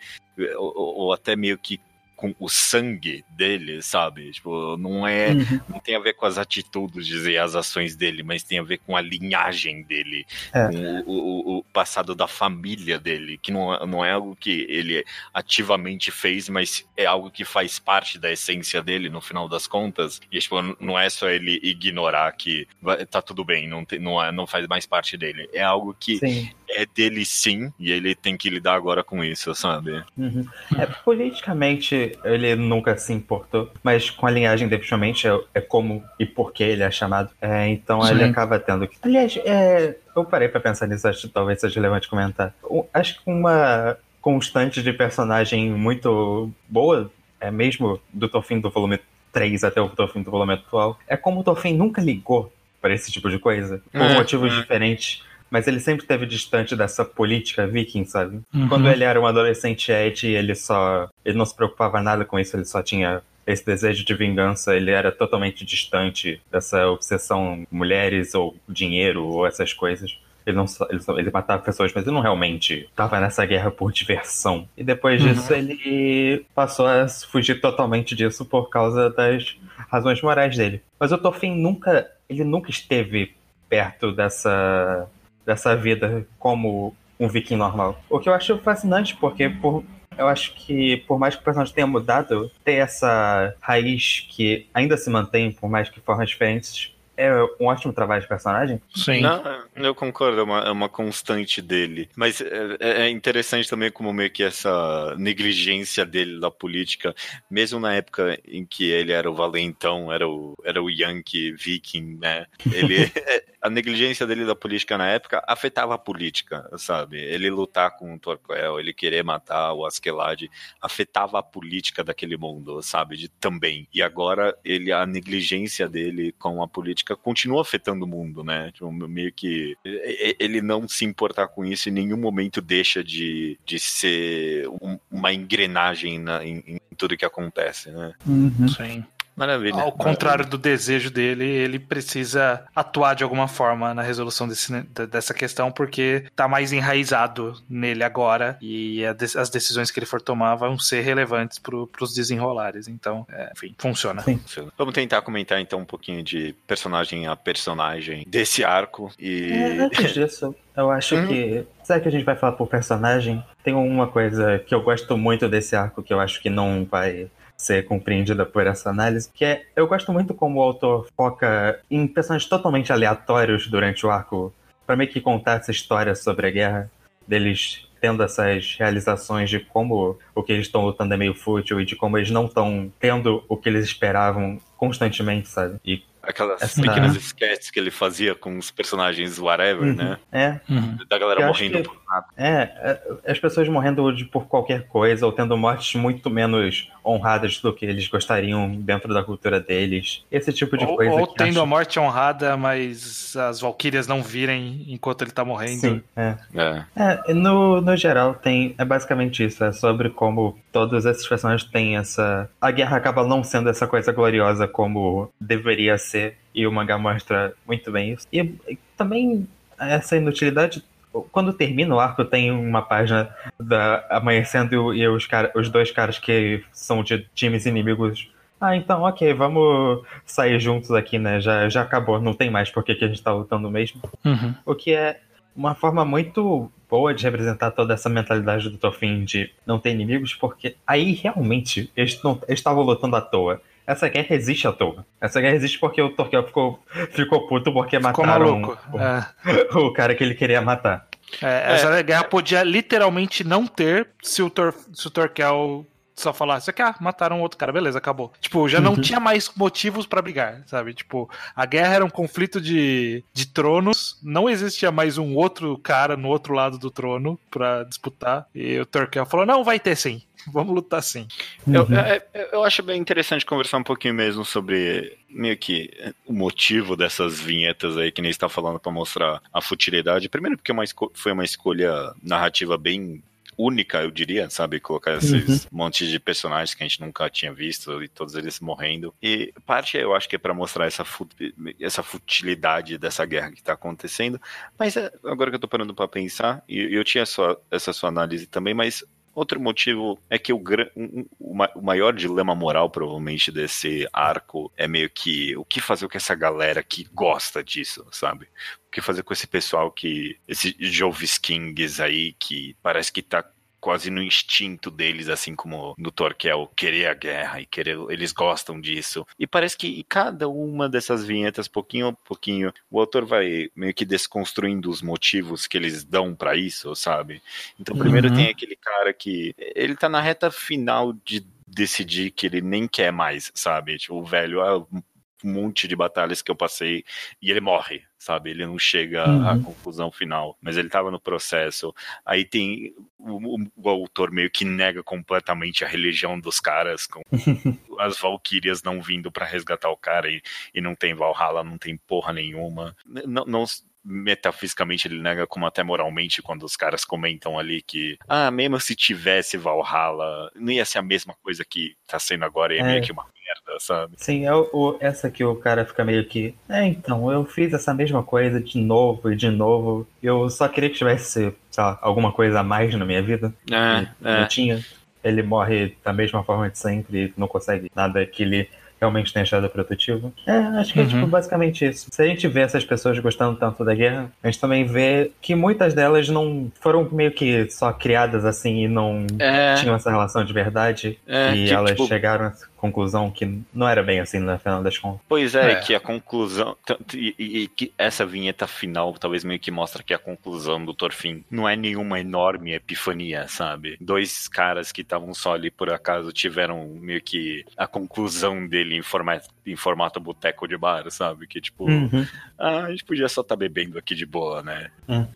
Ou, ou- ou até meio que com o sangue dele, sabe? Tipo, não é não tem a ver com as atitudes e as ações dele, mas tem a ver com a linhagem dele, É. com o, o- o passado da família dele, que não, é- não é algo que ele ativamente fez, mas é algo que faz parte da essência dele no final das contas. E tipo, não é só ele ignorar que tá tudo bem, não, tem, não, é, não faz mais parte dele. É algo que Sim. É dele sim, e ele tem que lidar agora com isso, sabe? Uhum. É, politicamente, ele nunca se importou, mas com a linhagem, definitivamente, é, é como e por que ele é chamado. É, então ele Sim. acaba tendo que. Aliás, é, eu parei pra pensar nisso, acho que talvez seja relevante comentar. Um- acho que uma constante de personagem muito boa, é mesmo do Thorfinn do volume 3 até o Thorfinn do volume atual, é como o Thorfinn nunca ligou pra esse tipo de coisa, por É, motivos é. diferentes. Mas ele sempre esteve distante dessa política viking, sabe? Uhum. Quando ele era um adolescente Ed, ele só. Ele não se preocupava nada com isso, ele só tinha esse desejo de vingança, ele era totalmente distante dessa obsessão mulheres ou dinheiro ou essas coisas. Ele não só, ele, ele matava pessoas, mas ele não realmente estava nessa guerra por diversão. E depois Uhum. disso ele passou a fugir totalmente disso por causa das razões morais dele. Mas o Thorfinn nunca, ele nunca esteve perto dessa dessa vida como um viking normal. O que eu acho fascinante, porque por, eu acho que por mais que o personagem tenha mudado, ter essa raiz que ainda se mantém, por mais que formas diferentes, é um ótimo trabalho de personagem. Sim. Não, eu concordo, é uma, é uma constante dele. Mas é, é interessante também como meio que essa negligência dele da política, mesmo na época em que ele era o valentão, era o, era o Yankee viking, né? Ele, a negligência dele da política na época afetava a política, sabe? Ele lutar com o Torquel, ele querer matar o Askeladd, afetava a política daquele mundo, sabe? De, também. E agora ele a negligência dele com a política continua afetando o mundo, né? Tipo, meio que ele não se importar com isso em nenhum momento deixa de, de ser um- uma engrenagem na- em, em tudo que acontece, né? Sim. Maravilha. Ao contrário do desejo dele, ele precisa atuar de alguma forma na resolução desse- dessa questão, porque tá mais enraizado nele agora e a as decisões que ele for tomar vão ser relevantes pro, pros desenrolares. Então, é, enfim, funciona. Sim. Vamos tentar comentar então um pouquinho de personagem a personagem desse arco e É, antes disso, eu acho Uhum. que. Será que a gente vai falar por personagem? Tem uma coisa que eu gosto muito desse arco que eu acho que não vai ser compreendida por essa análise, que é eu gosto muito como o autor foca em personagens totalmente aleatórios durante o arco, pra meio que contar essa história sobre a guerra, deles tendo essas realizações de como o que eles estão lutando é meio fútil e de como eles não estão tendo o que eles esperavam constantemente, sabe? E Aquelas Essa- pequenas sketches que ele fazia com os personagens whatever, Uhum. né? é, Uhum. Da galera Eu morrendo que- por nada. É, é, as pessoas morrendo de- por qualquer coisa ou tendo mortes muito menos honradas do que eles gostariam dentro da cultura deles. Esse tipo de Ou, coisa. ou que tendo acho- a morte honrada, mas as valquírias não virem enquanto ele tá morrendo. Sim, é. É. É, no, no geral tem. É basicamente isso. É sobre como todos esses personagens têm essa. A guerra acaba não sendo essa coisa gloriosa como deveria ser. E o mangá mostra muito bem isso. E também essa inutilidade. Quando termina o arco, tem uma página da amanhecendo e os, cara, os dois caras que são de times inimigos. Ah, então, ok, vamos sair juntos aqui, né? Já, já acabou, não tem mais por que a gente tá lutando mesmo. Uhum. O que é uma forma muito boa de representar toda essa mentalidade do Tofin de não ter inimigos, porque aí realmente eles não eles estavam lutando à toa. Essa guerra existe à toa. Essa guerra existe porque o Torquel ficou, ficou puto porque Ficou mataram maluco. o, É. o cara que ele queria matar. É, essa guerra podia literalmente não ter se o, Tor, se o Torquel só falasse que ah, mataram outro cara, beleza, acabou. Tipo, já não Uhum. tinha mais motivos pra brigar, sabe? Tipo, a guerra era um conflito de, de tronos, não existia mais um outro cara no outro lado do trono pra disputar. E o Torquel falou: não, vai ter sim. Vamos lutar sim. Eu, Uhum. é- é- eu acho bem interessante conversar um pouquinho mesmo sobre meio que o motivo dessas vinhetas aí que nem está falando para mostrar a futilidade. Primeiro porque é uma foi uma escolha narrativa bem única, eu diria, sabe? Colocar esses montes de personagens que a gente nunca tinha visto e todos eles morrendo. E parte eu acho que é para mostrar essa, fu- essa futilidade dessa guerra que tá acontecendo. Mas é, agora que eu tô parando para pensar, e eu tinha só essa sua análise também, mas Outro motivo é que o, um- o maior dilema moral, provavelmente, desse arco é meio que o que fazer com essa galera que gosta disso, sabe? O que fazer com esse pessoal que. Esses Jovis Kings aí, que parece que tá quase no instinto deles, assim como no Torquel, querer a guerra e querer. Eles gostam disso. E parece que cada uma dessas vinhetas, pouquinho a pouquinho, o autor vai meio que desconstruindo os motivos que eles dão pra isso, sabe? Então, primeiro Uhum. tem aquele cara que. Ele tá na reta final de decidir que ele nem quer mais, sabe? Tipo, o velho, ah, um monte de batalhas que eu passei e ele morre, sabe? Ele não chega à Uhum. conclusão final, mas ele tava no processo. Aí tem o, o- o autor meio que nega completamente a religião dos caras, com as valquírias não vindo pra resgatar o cara e, e não tem Valhalla, não tem porra nenhuma. Não, não- metafisicamente ele nega como até moralmente quando os caras comentam ali que ah, mesmo se tivesse Valhalla, não ia ser a mesma coisa que tá sendo agora, é, É. meio que uma merda, sabe? Sim, é o, o- essa que o cara fica meio que. É, então, eu fiz essa mesma coisa de novo e de novo. Eu só queria que tivesse, sei lá, alguma coisa a mais na minha vida. É, E Não tinha. Ele morre da mesma forma de sempre e não consegue nada que ele realmente tenha achado produtivo. É, acho que é Uhum. tipo, basicamente isso. Se a gente vê essas pessoas gostando tanto da guerra, a gente também vê que muitas delas não foram meio que só criadas assim e não É, tinham essa relação de verdade. é, e que, elas tipo, chegaram a conclusão que não era bem assim no final das contas. Pois é, É. que a conclusão. tanto- E, e- e que essa vinheta final talvez meio que mostra que a conclusão do Torfin não é nenhuma enorme epifania, sabe? Dois caras que estavam só ali por acaso tiveram meio que a conclusão dele em formato, em formato boteco de bar, sabe? Que tipo, Uhum. ah, a gente podia só estar bebendo aqui de boa, né?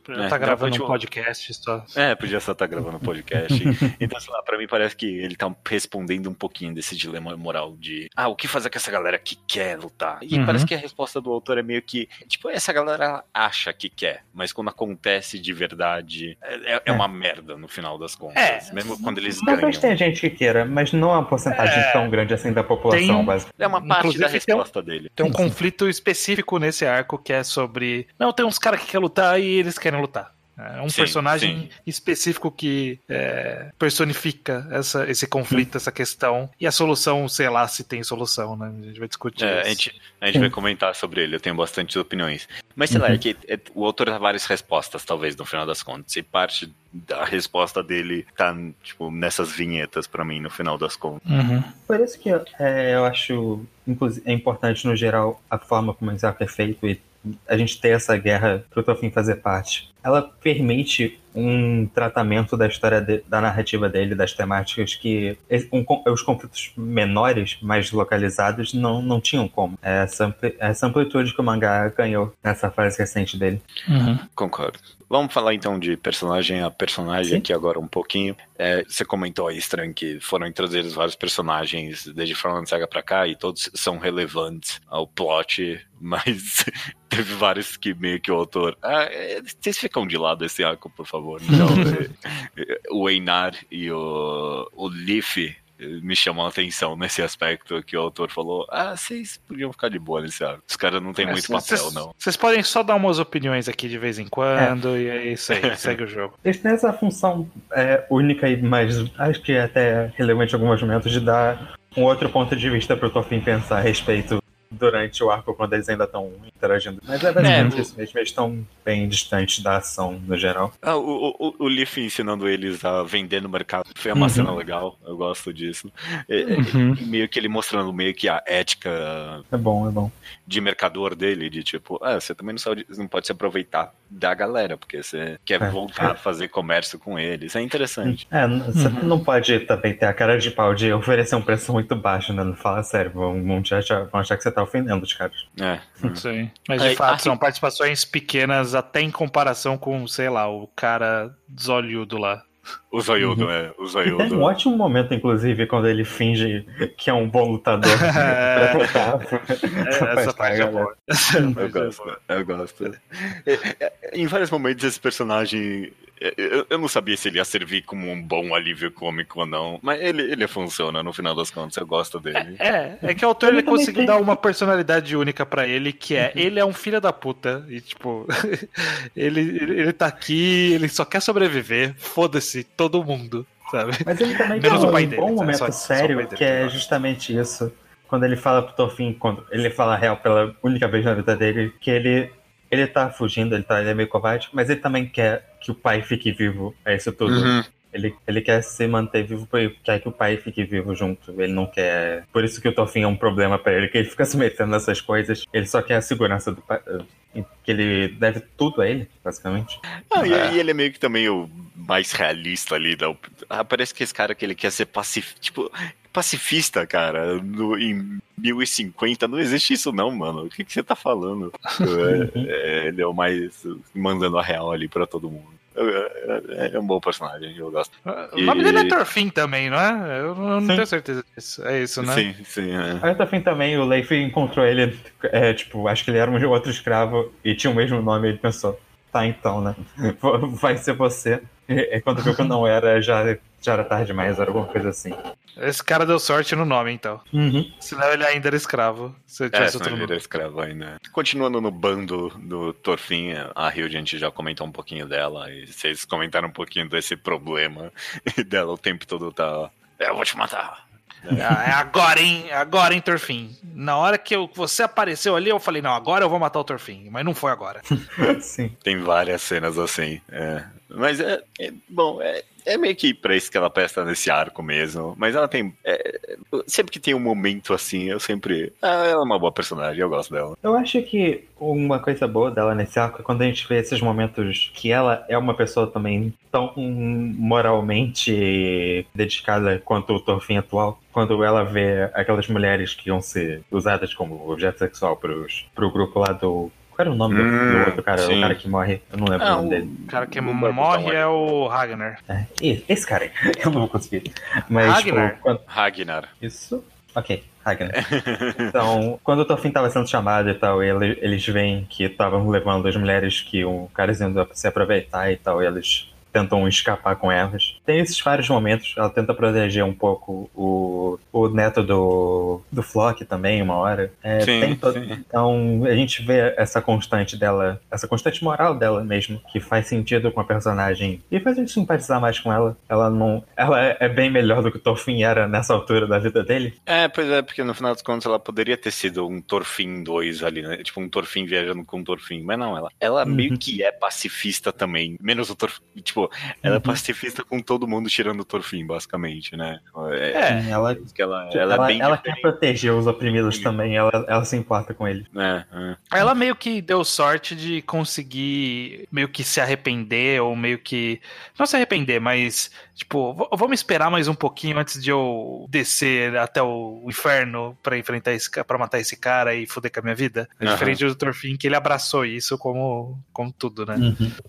Já É, tá gravando tipo- um podcast só. É, podia só estar gravando podcast. então, sei lá, pra mim parece que ele tá respondendo um pouquinho desse dilema moral de ah, o que fazer com essa galera que quer lutar? E Uhum. parece que a resposta do autor é meio que, tipo, essa galera acha que quer, mas quando acontece de verdade, é, é É. uma merda no final das contas. É. Mesmo quando eles Talvez ganham. tenha gente que queira, mas não é uma porcentagem É. tão grande assim da população, Tem- basicamente. É uma parte Inclusive, da tem um- resposta dele. Tem um conflito específico nesse arco que é sobre. Não, tem uns caras que querem lutar e eles querem lutar. É um Sim, personagem sim. específico que é, personifica essa, esse conflito, essa questão. E a solução, sei lá se tem solução, né? A gente vai discutir É, a isso. gente, a gente vai comentar sobre ele, eu tenho bastante opiniões. Mas sei lá, Uhum. é que é- o autor dá várias respostas, talvez, no final das contas. E parte da resposta dele tá, tipo, nessas vinhetas pra mim, no final das contas. Uhum. Por isso que é, eu acho inclusive, é importante, no geral, a forma como esse arco é feito e a gente ter essa guerra pro Tofin fazer parte. Ela permite um tratamento da história, de, da narrativa dele, das temáticas que um, os conflitos menores, mais localizados, não, não tinham como. É essa, essa amplitude que o mangá ganhou nessa fase recente dele. Uhum. Concordo. Vamos falar então de personagem a personagem Sim. aqui agora um pouquinho. É, você comentou aí, Stran, que foram introduzidos vários personagens desde Fallen Saga pra cá e todos são relevantes ao plot, mas teve vários que meio que o autor. Ah, é, vocês ficam de lado esse arco, por favor. Então, é, o Einar e o, o Leaf me chamou a atenção nesse aspecto que o autor falou: ah, vocês podiam ficar de boa nesse arco. Os caras não tem é, muito cês, papel, não. Vocês podem só dar umas opiniões aqui de vez em quando, é. e é isso aí, segue o jogo. Eles têm essa função é, única e mais, acho que é até relevante em alguns momentos, de dar um outro ponto de vista para o Tofin pensar a respeito durante o arco quando eles ainda estão interagindo. Mas é basicamente é, isso mesmo, eles estão bem distantes da ação no geral. Ah, o, o, o Leaf ensinando eles a vender no mercado foi uma uhum. cena legal, eu gosto disso. É, é, uhum. Meio que ele mostrando meio que a ética. É bom, é bom. De mercador dele, de tipo, ah, você também não, sabe, não pode se aproveitar da galera, porque você quer é, voltar a fazer comércio com eles. É interessante. É, você uhum. não pode também ter a cara de pau de oferecer um preço muito baixo, né? Não fala sério, vão, vão, achar, vão achar que você tá ofendendo os caras. É. Sim. Mas de Aí, fato, são participações pequenas até em comparação com, sei lá, o cara zolhudo lá. O zoiudo, uhum. é. O zoiudo. Tem um ótimo momento, inclusive, quando ele finge que é um bom lutador. é, essa parte é boa. Eu gosto, eu gosto. É, é, em vários momentos esse personagem eu, eu, não sabia se ele ia servir como um bom alívio cômico ou não, mas ele, ele funciona no final das contas, eu gosto dele. É, é, é que o autor ele conseguiu dar uma personalidade única para ele, que é ele é um filho da puta. E tipo, ele, ele tá aqui, ele só quer sobreviver, foda-se, todo mundo. Sabe? Mas ele também tem um dele, bom momento só, sério, só que é justamente isso. Quando ele fala pro Tofin, quando ele fala real pela única vez na vida dele, que ele ele tá fugindo, ele, tá, ele é meio covarde, mas ele também quer que o pai fique vivo. É isso tudo. Uhum. Ele, ele quer se manter vivo porque quer que o pai fique vivo junto. Ele não quer. Por isso que o Tofin é um problema para ele, que ele fica se metendo nessas coisas. Ele só quer a segurança do pai. Que ele deve tudo a ele, basicamente. Ah, e, é. e, ele é meio que também o mais realista ali. Da... Ah, parece que esse cara que ele quer ser pacífico. Tipo, pacifista, cara, no, em 1050. Não existe isso, não, mano. O que, que você tá falando? é, é, ele é o mais mandando a real ali pra todo mundo. É, é um bom personagem, eu gosto. O e... nome dele é Thorfinn também, não é? Eu não sim. tenho certeza disso. É isso, né? Sim, sim. É. Thorfinn também, o Leif encontrou ele, é, tipo, acho que ele era um outro escravo e tinha o mesmo nome, ele pensou, tá então, né? Vai ser você. E quando viu que não era, já, já era tarde demais, era alguma coisa assim. Esse cara deu sorte no nome, então. Uhum. Senão ele ainda era escravo. Se é, senão ele era escravo ainda. Continuando no bando do Torfin, a Rio a gente já comentou um pouquinho dela. E vocês comentaram um pouquinho desse problema dela o tempo todo tá. É, eu vou te matar. É, é agora, hein? É agora, hein, Torfin. Na hora que eu, você apareceu ali, eu falei, não, agora eu vou matar o Torfin. Mas não foi agora. Sim. Tem várias cenas assim. É. Mas é, é bom, é, é meio que pra isso que ela presta nesse arco mesmo. Mas ela tem. É, sempre que tem um momento assim, eu sempre. Ah, ela é uma boa personagem, eu gosto dela. Eu acho que uma coisa boa dela nesse arco é quando a gente vê esses momentos que ela é uma pessoa também tão moralmente dedicada quanto o Torfin atual. Quando ela vê aquelas mulheres que iam ser usadas como objeto sexual pros, pro grupo lá do qual era o nome hum, do outro cara? Sim. O cara que morre? Eu não lembro ah, o nome dele. O cara que morre é o Ragnar. É, esse cara aí. Eu não vou conseguir. Mas, tipo, Ragnar. Tipo, quando... Ragnar. Isso? Ok, Ragnar. então, quando o Thorfinn tava sendo chamado e tal, eles veem que estavam levando as mulheres que o cara indo se aproveitar e tal, e eles tentam escapar com elas. Tem esses vários momentos, ela tenta proteger um pouco o, o neto do, do Flock também, uma hora. É, sim, to... sim. Então a gente vê essa constante dela, essa constante moral dela mesmo, que faz sentido com a personagem e faz a gente simpatizar mais com ela. Ela não. Ela é bem melhor do que o Torfin era nessa altura da vida dele. É, pois é, porque no final dos contos ela poderia ter sido um Torfin 2 ali, né? Tipo um Torfin viajando com um Torfin, mas não, ela, ela uhum. meio que é pacifista também, menos o Torfin. Tipo, tipo, ela é pacifista com todo mundo tirando o Torfin, basicamente, né? É, É, ela, que ela, ela, ela é bem ela quer proteger os oprimidos também, ela, ela se importa com eles. É, é. Ela meio que deu sorte de conseguir meio que se arrepender, ou meio que. Não se arrepender, mas, tipo, vamos esperar mais um pouquinho antes de eu descer até o inferno pra enfrentar esse pra matar esse cara e foder com a minha vida. É Aham. diferente do Thorfinn, que ele abraçou isso como, como tudo, né?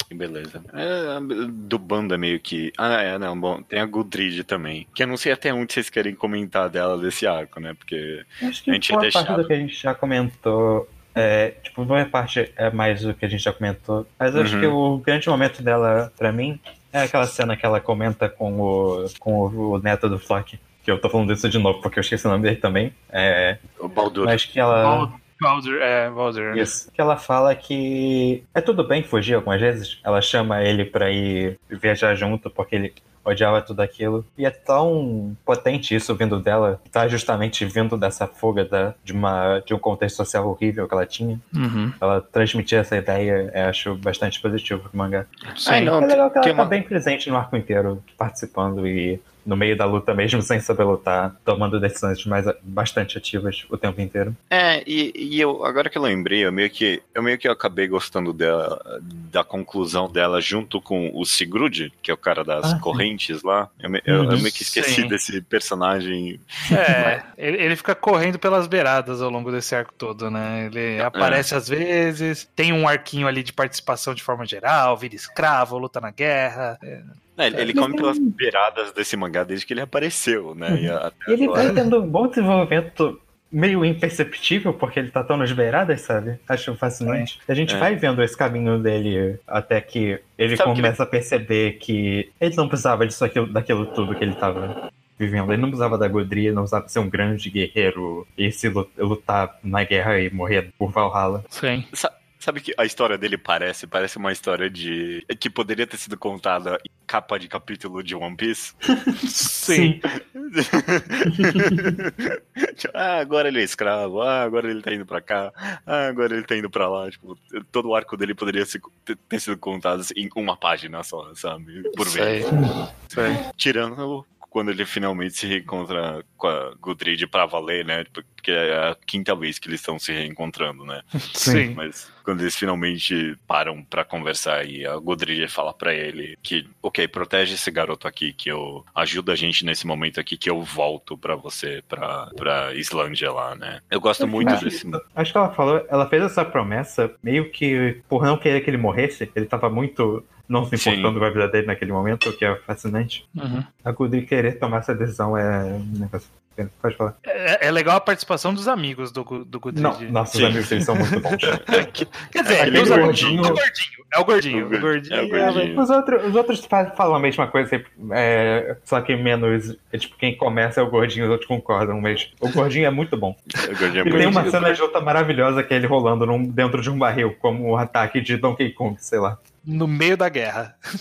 Que beleza. É, do bando é meio que. Ah, é, não, bom. Tem a Gudrid também. Que eu não sei até onde vocês querem comentar dela desse arco, né? Porque. Acho que A gente boa deixava. parte do que a gente já comentou. É, tipo, boa parte é mais do que a gente já comentou. Mas acho Uhum. que o grande momento dela, pra mim, é aquela cena que ela comenta com o, com o, o neto do Flock. Que eu tô falando disso de novo porque eu esqueci o nome dele também. É, O Baldur. mas que ela. Val- Baldur, é, Baldur. Isso. Que ela fala que é tudo bem fugir algumas vezes. Ela chama ele pra ir viajar junto porque ele odiava tudo aquilo. E é tão potente isso vindo dela. Tá justamente vindo dessa fuga da, de, uma, de um contexto social horrível que ela tinha. Uhum. Ela transmitir essa ideia, eu acho bastante positivo pro mangá. Ah, não, é legal que ela tá uma- bem presente no arco inteiro, participando e no meio da luta mesmo, sem saber lutar, tomando decisões mais, bastante ativas o tempo inteiro. É, e, e eu, agora que eu lembrei, eu meio que, eu meio que acabei gostando dela, da conclusão dela junto com o Sigrud, que é o cara das Ah, sim. correntes lá. Eu, eu- eu Uhum. meio que esqueci Sim. desse personagem. É, ele, ele fica correndo pelas beiradas ao longo desse arco todo, né? Ele aparece às vezes, tem um arquinho ali de participação de forma geral, vira escravo, luta na guerra. É, ele ele come pelas beiradas desse mangá desde que ele apareceu, né? Até ele agora. vai tendo um bom desenvolvimento meio imperceptível, porque ele tá tão nas beiradas, sabe? Acho fascinante. A gente É. vai vendo esse caminho dele até que ele Sabe que começa a perceber que ele não precisava disso aquilo, daquilo tudo que ele tava vivendo. Ele não precisava da Godria, não precisava ser um grande guerreiro e se lu- lutar na guerra e morrer por Valhalla. Sim. Sa- Sabe que a história dele parece? Parece uma história de. que poderia ter sido contada em capa de capítulo de One Piece. Sim. ah, agora ele é escravo. Ah, agora ele tá indo pra cá. Ah, agora ele tá indo pra lá. Tipo, todo o arco dele poderia ter, sido contado assim, em uma página só, sabe? Por vez. Tirando quando ele finalmente se reencontra com a Gudrid pra valer, né? Porque é a quinta vez que eles estão se reencontrando, né? Sim. Mas quando eles finalmente param pra conversar e a Godrid fala pra ele que, ok, protege esse garoto aqui, que eu ajuda a gente nesse momento aqui, que eu volto pra você, pra, pra Islândia lá, né? Eu gosto muito Acho- desse. Acho que ela falou, ela fez essa promessa meio que por não querer que ele morresse, ele tava muito não se Sim. importando com a vida dele naquele momento, o que é fascinante. Uhum. A Gudri querer tomar essa decisão é um negócio. Pode falar. É, é legal a participação dos amigos do, do Gudrid. Não, nossos Sim. amigos eles são muito bons. Quer dizer, Aquele dos amigos- gordinho- é o gordinho. É o gordinho. O O é o gordinho. Os outros, os outros fa- falam a mesma coisa, é, só que menos. é, tipo, quem começa é o gordinho, os outros concordam, mas o gordinho é muito bom. O Gordinho é E tem uma cena de luta maravilhosa que é ele rolando num- dentro de um barril, como o ataque de Donkey Kong, sei lá. No meio da guerra.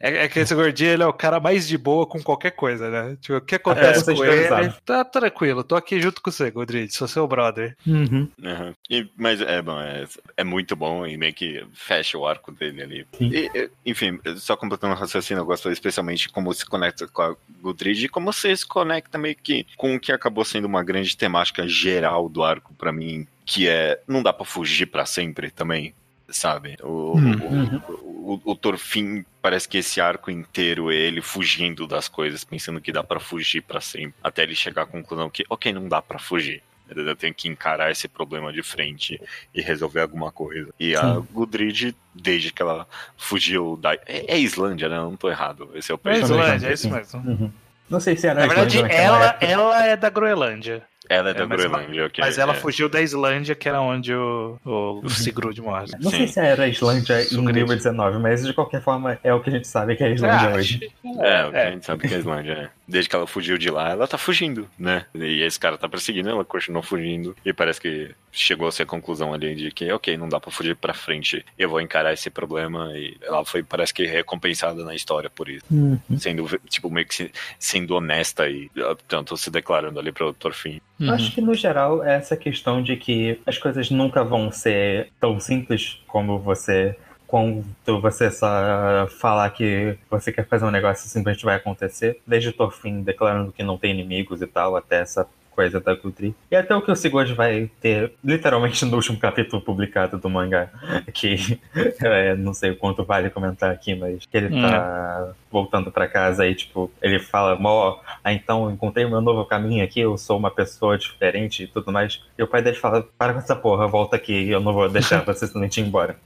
É, é que esse gordinho ele é o cara mais de boa com qualquer coisa, né? Tipo, o que acontece vocês com ele? sabem. Tá tranquilo, tô aqui junto com você, Gudrid. Sou seu brother. Uhum. Uhum. E- mas é bom, é, é muito bom e meio que fecha o arco dele ali. E, enfim, só completando o raciocínio, eu gosto especialmente como se conecta com a Gudrid e como você se conecta meio que com o que acabou sendo uma grande temática geral do arco pra mim, que é não dá pra fugir pra sempre também. Sabe? O, Uhum. o, o, o Torfin parece que esse arco inteiro é ele fugindo das coisas, pensando que dá pra fugir pra sempre, até ele chegar à conclusão que, ok, não dá pra fugir. Eu tenho que encarar esse problema de frente e resolver alguma coisa. E a Sim. Gudrid, desde que ela fugiu da. É, é Islândia, né? Eu não tô errado. Esse é o É país. Islândia, Islândia, é isso mesmo. Uhum. Não sei se era Na verdade, ela, ela é da Groenlândia. Ela é da É, mas ela- Groenlândia, ok. Mas ela é. fugiu da Islândia, que era onde o, o, o Sigrud morre. Não sei Sim. se era Islândia em Sugrid. 2019, mas de qualquer forma é o que a gente sabe que é a Islândia Ah, hoje. É, o que a É. gente sabe que é a Islândia, é. Desde que ela fugiu de lá, ela tá fugindo, né? E esse cara tá perseguindo, ela continuou fugindo. E parece que chegou-se à conclusão ali de que, ok, não dá pra fugir pra frente. Eu vou encarar esse problema. E ela foi, parece que, recompensada na história por isso. Uhum. Sendo, tipo, meio que se- sendo honesta e, ah, tanto, se declarando ali pro Torfin. Uhum. Acho que no geral é essa questão de que as coisas nunca vão ser tão simples como você quando você só falar que você quer fazer um negócio simplesmente vai acontecer, desde o Thorfinn declarando que não tem inimigos e tal, até essa coisa da Gudri. E até o que o Sigurd vai ter, literalmente, no último capítulo publicado do mangá, que é, não sei o quanto vale comentar aqui, mas que ele tá voltando para casa e, tipo, ele fala, mó, ah, então encontrei meu novo caminho aqui, eu sou uma pessoa diferente e tudo mais. E o pai dele fala, para com essa porra, volta aqui, eu não vou deixar você simplesmente ir embora.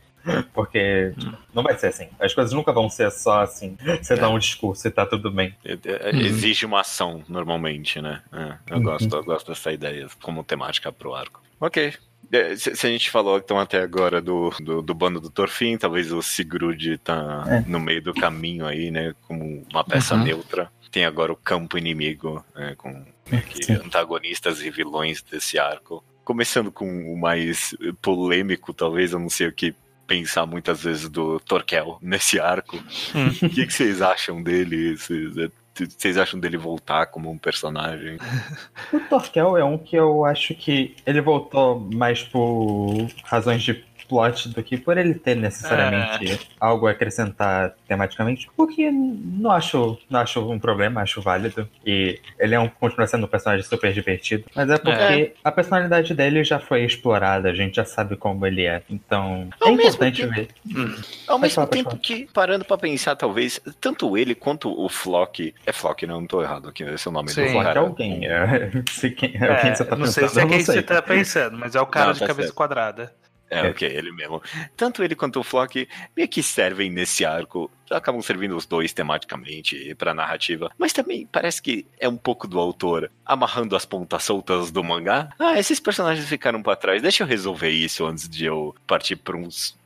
Porque não vai ser assim. As coisas nunca vão ser só assim. Você é. dá um discurso e tá tudo bem. É, é, exige uma ação, normalmente, né? É, eu, uhum. gosto, eu gosto dessa ideia como temática pro arco. Ok. Se, a gente falou então até agora do, do, do bando do Torfin, talvez o Sigrud tá é. no meio do caminho aí, né? Como uma peça uhum. neutra. Tem agora o campo inimigo, né, com antagonistas e vilões desse arco. Começando com o mais polêmico, talvez, eu não sei o que pensar muitas vezes do Torquel nesse arco. O que, que, vocês acham dele? Vocês acham dele voltar como um personagem? O Torquel é um que eu acho que ele voltou mais por razões de plot do que por ele ter necessariamente é. algo a acrescentar tematicamente, o que não acho, não acho um problema, acho válido. E ele é um, continua sendo um personagem super divertido, mas é porque é. a personalidade dele já foi explorada, a gente já sabe como ele é. Então, é Ao importante ver. Hum. Ao mesmo falar, tempo que, parando pra pensar, talvez, tanto ele quanto o Flock. É Flock, não, não tô errado aqui, esse é o nome Sim. do Flock. É alguém. É, se quem, é, quem você tá não sei se é quem você tá pensando, mas é o cara não, de tá cabeça certo. quadrada. É, ok, ele mesmo. Tanto ele quanto o Flock meio que servem nesse arco. Acabam servindo os dois tematicamente pra narrativa. Mas também parece que é um pouco do autor amarrando as pontas soltas do mangá. Ah, esses personagens ficaram para trás. Deixa eu resolver isso antes de eu partir pra uns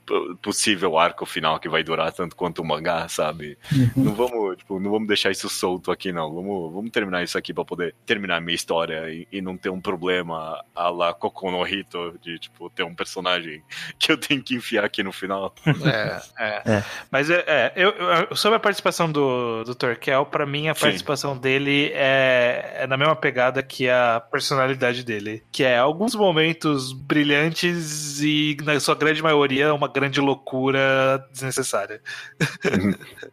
possível arco final que vai durar tanto quanto o mangá, sabe? Uhum. Não vamos, tipo, não vamos deixar isso solto aqui, não. Vamos, vamos terminar isso aqui para poder terminar a minha história e, e, não ter um problema a la Kokono Hito de, tipo, ter um personagem que eu tenho que enfiar aqui no final. É, é. é. Mas é, é eu, sobre a participação do, do Torkel, para mim a participação Sim. dele é, é na mesma pegada que a personalidade dele, que é alguns momentos brilhantes e na sua grande maioria uma grande loucura desnecessária.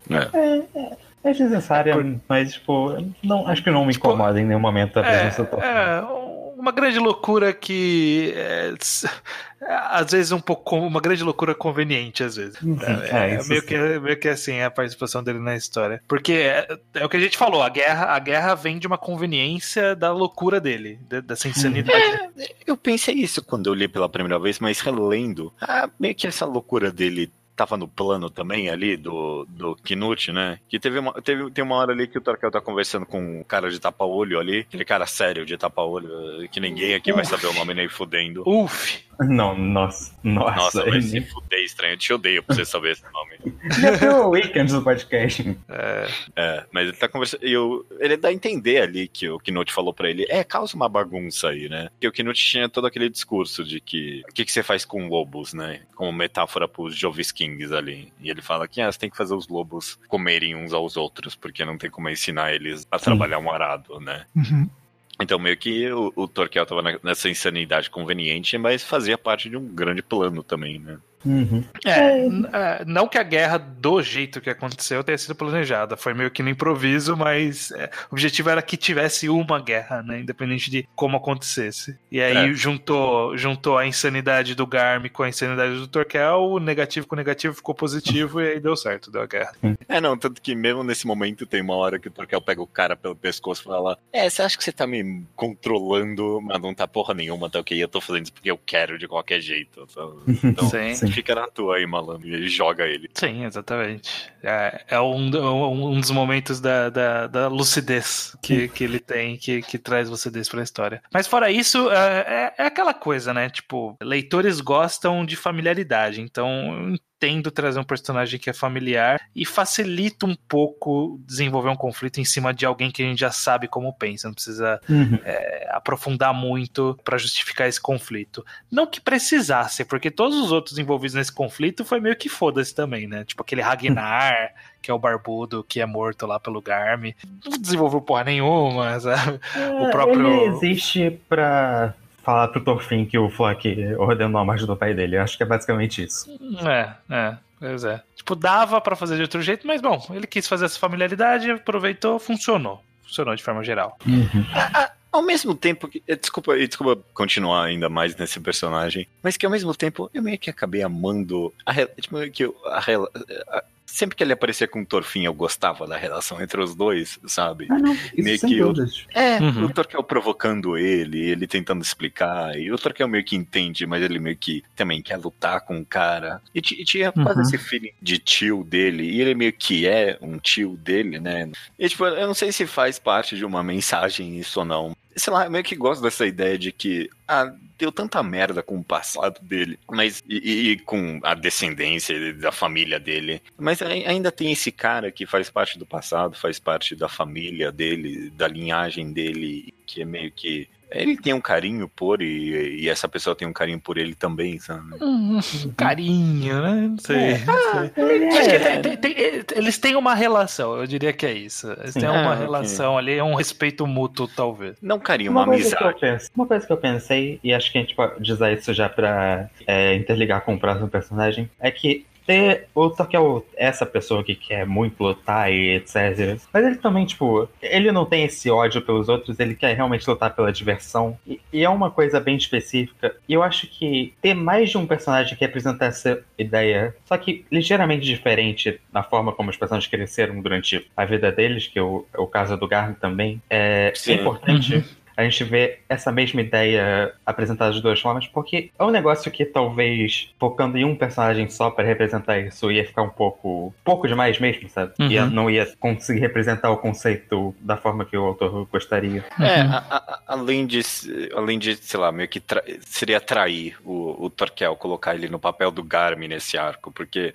é. É, é, é desnecessária, é mas, tipo, não, acho que não me incomoda tipo, em nenhum momento a presença é, é, uma grande loucura que é, às vezes um pouco uma grande loucura conveniente às vezes. Uhum. é, é, é meio que meio que assim a participação dele na história. Porque é, é, o que a gente falou a guerra a guerra vem de uma conveniência da loucura dele dessa insanidade. É, eu pensei isso quando eu li pela primeira vez mas relendo ah, meio que essa loucura dele tava no plano também ali do, do Knut, né? Que teve uma, teve, tem uma hora ali que o Torquel tá conversando com um cara de tapa-olho ali, aquele cara sério de tapa-olho, que ninguém aqui Uf. vai saber o nome nem fudendo. Uf! Não, nossa, nossa. Nossa, vai se fuder estranho. Eu te odeio pra você saber esse nome. Já o Weekend do podcast. É, é, mas ele tá conversando. Eu, ele dá a entender ali que o Knut falou pra ele: é, causa uma bagunça aí, né? Que o Knut tinha todo aquele discurso de que o que, que você faz com lobos, né? Como metáfora pros Joviskings ali. E ele fala que ah, você tem que fazer os lobos comerem uns aos outros, porque não tem como ensinar eles a trabalhar um arado, né? Uhum. Então, meio que o, o Torquel tava nessa insanidade conveniente, mas fazia parte de um grande plano também, né? Uhum. É, é, não que a guerra do jeito que aconteceu tenha sido planejada, foi meio que no improviso, mas é, o objetivo era que tivesse uma guerra, né, independente de como acontecesse. E aí é. juntou, juntou a insanidade do Garm com a insanidade do Torquel, o negativo com o negativo ficou positivo e aí deu certo, deu a guerra. É, não, tanto que mesmo nesse momento tem uma hora que o Torquel pega o cara pelo pescoço e fala: É, você acha que você tá me controlando, mas não tá porra nenhuma, tá ok? Eu tô fazendo isso porque eu quero de qualquer jeito. Então, sim. sim fica na tua aí, malandro. E ele joga ele. Sim, exatamente. É, é um, um dos momentos da, da, da lucidez que, que ele tem, que, que traz lucidez pra história. Mas fora isso, é, é, é aquela coisa, né? Tipo, leitores gostam de familiaridade. Então, tendo trazer um personagem que é familiar e facilita um pouco desenvolver um conflito em cima de alguém que a gente já sabe como pensa, não precisa uhum. é, aprofundar muito para justificar esse conflito. Não que precisasse, porque todos os outros envolvidos nesse conflito foi meio que foda-se também, né? Tipo aquele Ragnar, que é o barbudo que é morto lá pelo Garm, não desenvolveu porra nenhuma, sabe? É, o próprio. Ele existe pra falar pro Thorfinn que o Flock ordenou a morte do pai dele. Eu acho que é basicamente isso. É, é. Pois é. Tipo, dava para fazer de outro jeito, mas bom, ele quis fazer essa familiaridade, aproveitou, funcionou. Funcionou de forma geral. Uhum. Ao mesmo tempo que. eh, Desculpa, desculpa continuar ainda mais nesse personagem. Mas que ao mesmo tempo eu meio que acabei amando. A, tipo, meio que a, rela- a- sempre que ele aparecia com o Torfin, eu gostava da relação entre os dois, sabe? Ah, não. Isso Meio que eu-. É, Uhum. o Torquel provocando ele, ele tentando explicar, e o Torquel meio que entende, mas ele meio que também quer lutar com o cara. E, e tinha quase Uhum. esse feeling de tio dele, e ele meio que é um tio dele, né? E tipo, eu não sei se faz parte de uma mensagem isso ou não. Sei lá, meio que gosto dessa ideia de que, ah, deu tanta merda com o passado dele, mas e, e- com a descendência da família dele. Mas ai- ainda tem esse cara que faz parte do passado, faz parte da família dele, da linhagem dele, que é meio que. Ele tem um carinho por e, e essa pessoa tem um carinho por ele também, sabe? Hum, carinho, né? Não sei. não é- tem- tem- tem- eles têm uma relação, eu diria que é isso. Eles Sim. têm uma Ah, relação ali, é um respeito mútuo, talvez. Não carinho, uma, Uma coisa, que eu amizade. penso, uma coisa que eu pensei, e acho que a gente pode usar isso já pra é, interligar com o próximo personagem, é que ter o Torquel é essa pessoa que quer muito lutar e etc. Mas ele também, tipo, ele não tem esse ódio pelos outros, ele quer realmente lutar pela diversão. E, e é uma coisa bem específica. E eu acho que ter mais de um personagem que representa essa ideia, só que ligeiramente diferente na forma como os personagens cresceram durante a vida deles, que é o, é o caso do Garm também, é, é Sim. importante Uhum. A gente vê essa mesma ideia apresentada de duas formas, porque é um negócio que talvez focando em um personagem só para representar isso ia ficar um pouco, pouco demais mesmo, sabe? Uhum. Ia, não ia conseguir representar o conceito da forma que o autor gostaria. É, Uhum. a- a- além de, além de, sei lá, meio que tra- seria trair o, o Torquel, colocar ele no papel do Garmin nesse arco, porque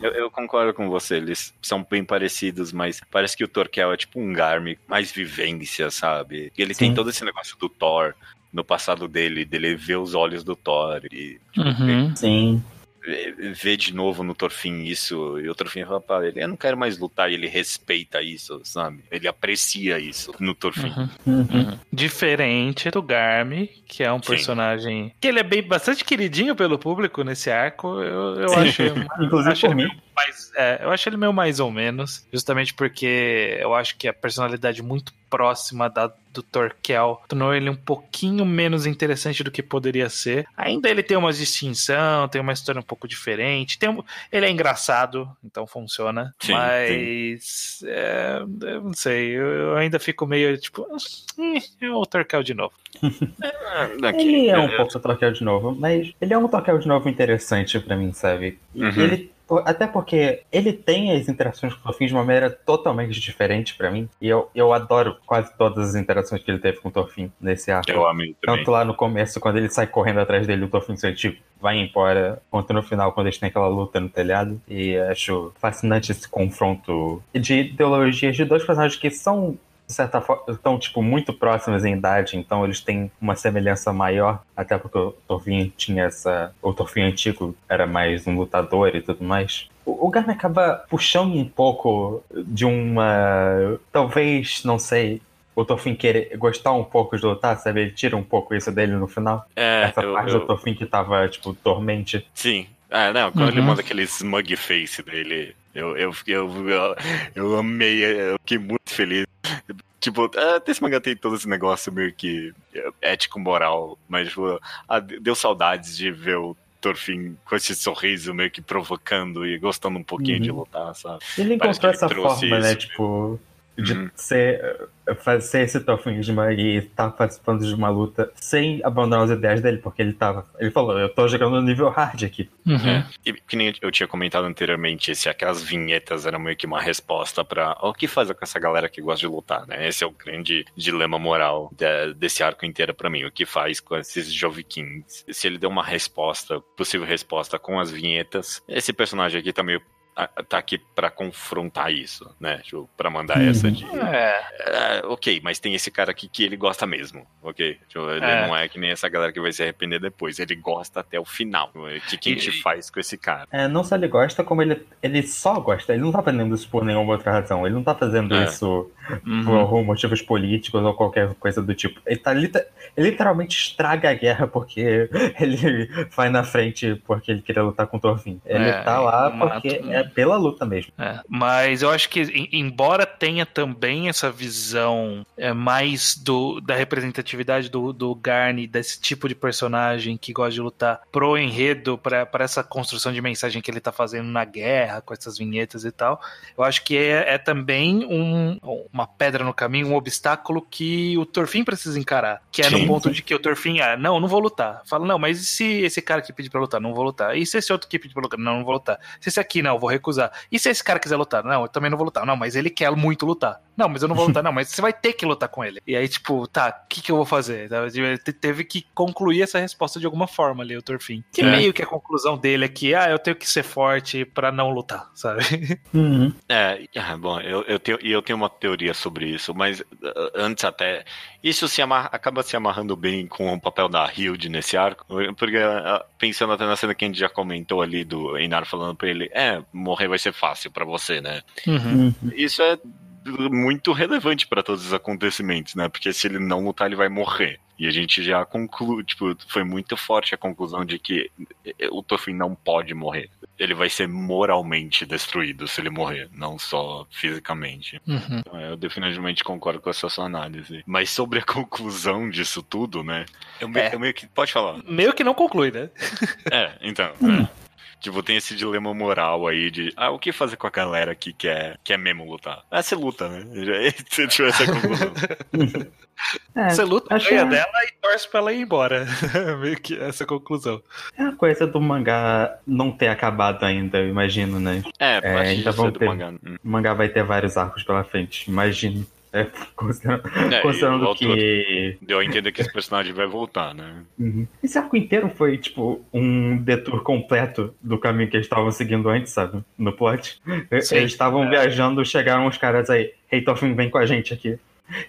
eu, eu concordo com você, eles são bem parecidos, mas parece que o Torquel é tipo um Garmin, mais vivência, sabe? E ele tem Sim. todo esse negócio do Thor no passado dele, dele ver os olhos do Thor e tipo, Uhum. Sim. ver- ver de novo no Torfin isso, e o Torfin fala pra ele, eu não quero mais lutar, e ele respeita isso, sabe? Ele aprecia isso no Torfin. Uhum. Uhum. Uhum. Diferente do Garmy, que é um Sim. personagem que ele é bem bastante queridinho pelo público nesse arco. Eu, eu acho, Inclusive acho por mim. meio mais, é, eu acho ele meio mais ou menos, justamente porque eu acho que a personalidade muito próxima da do Torquel tornou ele um pouquinho menos interessante do que poderia ser. Ainda ele tem uma distinção, tem uma história um pouco diferente. Tem um- ele é engraçado, então funciona. Sim, mas é, eu não sei, eu, eu ainda fico meio tipo, "Ih, é o Torquel de novo. Ah, Ele é um eu- pouco Torquel de novo, mas ele é um Torquel de novo interessante pra mim, sabe? Uhum. Ele, até porque ele tem as interações com o Thorfinn de uma maneira totalmente diferente pra mim. E eu, eu adoro quase todas as interações que ele teve com o Thorfinn nesse arco. Eu amei também. Tanto lá no começo, quando ele sai correndo atrás dele, o Thorfinn tipo, vai embora, quanto no final, quando eles têm aquela luta no telhado. E acho fascinante esse confronto de ideologias de dois personagens que são, de certa forma, estão, tipo, muito próximos em idade, então eles têm uma semelhança maior, até porque o Thorfinn tinha essa... O Thorfinn antigo era mais um lutador e tudo mais. O o Garmin acaba puxando um pouco de uma... Talvez, não sei, o Thorfinn querer gostar um pouco de lutar, sabe? Ele tira um pouco isso dele no final. É, Essa eu- parte eu- do Thorfinn que tava, tipo, dormente. Sim. Ah, não, quando ele Uhum. manda aquele smug face dele, eu, eu, eu, eu, eu amei, eu fiquei muito feliz. Tipo, ah, esse mangá tem todo esse negócio meio que ético-moral, mas tipo, ah, deu saudades de ver o Thorfinn com esse sorriso meio que provocando e gostando um pouquinho Uhum. de lutar, sabe? Ele encontrou essa forma, né? isso. Tipo, de Uhum. ser, fazer esse uma e estar participando de uma luta sem abandonar as ideias dele, porque ele tava. Ele falou, eu tô jogando no nível hard aqui. Uhum. É. E que nem eu tinha comentado anteriormente, se aquelas vinhetas eram meio que uma resposta pra o que faz com essa galera que gosta de lutar, né? Esse é o grande dilema moral de- desse arco inteiro pra mim. O que faz com esses Jovikins? Se ele deu uma resposta, possível resposta com as vinhetas, esse personagem aqui tá meio tá aqui pra confrontar isso, né? Tipo, pra mandar Uhum. essa de É, é, ok, mas tem esse cara aqui que ele gosta mesmo, ok? Tipo, ele É. não é que nem essa galera que vai se arrepender depois, ele gosta até o final. O que, que a gente E- faz com esse cara? É, não só ele gosta, como ele, ele só gosta. Ele não tá fazendo isso por nenhuma outra razão. Ele não tá fazendo É. isso uhum. por motivos políticos ou qualquer coisa do tipo. Ele, tá, ele, ele literalmente estraga a guerra porque ele vai na frente porque ele queria lutar com o Thorfinn. Ele é, tá lá porque é pela luta mesmo. É. Mas eu acho que, embora tenha também essa visão é, mais do, da representatividade do, do Garni, desse tipo de personagem que gosta de lutar pro enredo, para essa construção de mensagem que ele tá fazendo na guerra, com essas vinhetas e tal, eu acho que é, é também um, uma pedra no caminho, um obstáculo que o Thorfinn precisa encarar. Que é Sim. no ponto de que o Thorfinn, ah, não, não vou lutar. Fala, não, mas e se esse cara que pedir pra lutar? Não vou lutar. E se esse outro que pedir pra lutar? Não, não vou lutar. Se esse aqui, não, eu vou recusar. E se esse cara quiser lutar? Não, eu também não vou lutar. Não, mas ele quer muito lutar. Não, mas eu não vou lutar. Não, mas você vai ter que lutar com ele. E aí, tipo, tá, o que, que eu vou fazer? Ele teve que concluir essa resposta de alguma forma ali, o Thorfinn. Que é. meio que a conclusão dele é que, ah, eu tenho que ser forte para não lutar, sabe? Uhum. É, é, bom, eu, eu, tenho, eu tenho uma teoria sobre isso, mas uh, antes até. Isso se amarra, acaba se amarrando bem com o papel da Hilde nesse arco, porque uh, pensando até na cena que a gente já comentou ali do Einar falando pra ele, é, morrer vai ser fácil para você, né? Uhum. Isso é muito relevante para todos os acontecimentos, né? Porque se ele não lutar, ele vai morrer. E a gente já conclui, tipo, foi muito forte a conclusão de que o Tofin não pode morrer. Ele vai ser moralmente destruído se ele morrer, não só fisicamente. Uhum. Então, eu definitivamente concordo com essa sua análise. Mas sobre a conclusão disso tudo, né? Eu, é. eu meio que. Pode falar. Meio que não conclui, né? é, então. É. Tipo, tem esse dilema moral aí de, ah, o que fazer com a galera que quer, quer mesmo lutar? Ah, você luta, né? Se tivesse a conclusão. É, você luta, ganha é... dela e torce pra ela ir embora. Meio que essa conclusão. É a coisa do mangá não ter acabado ainda, eu imagino, né? É, é ainda vão ter, mangá. Hum. O mangá vai ter vários arcos pela frente, imagino. É, considerando, é, considerando que. Deu a entender que esse personagem vai voltar, né? Uhum. Esse arco inteiro foi, tipo, um detour completo do caminho que eles estavam seguindo antes, sabe? No plot. Sim, eles estavam é. viajando, chegaram os caras aí. Hey, Toffin, vem com a gente aqui.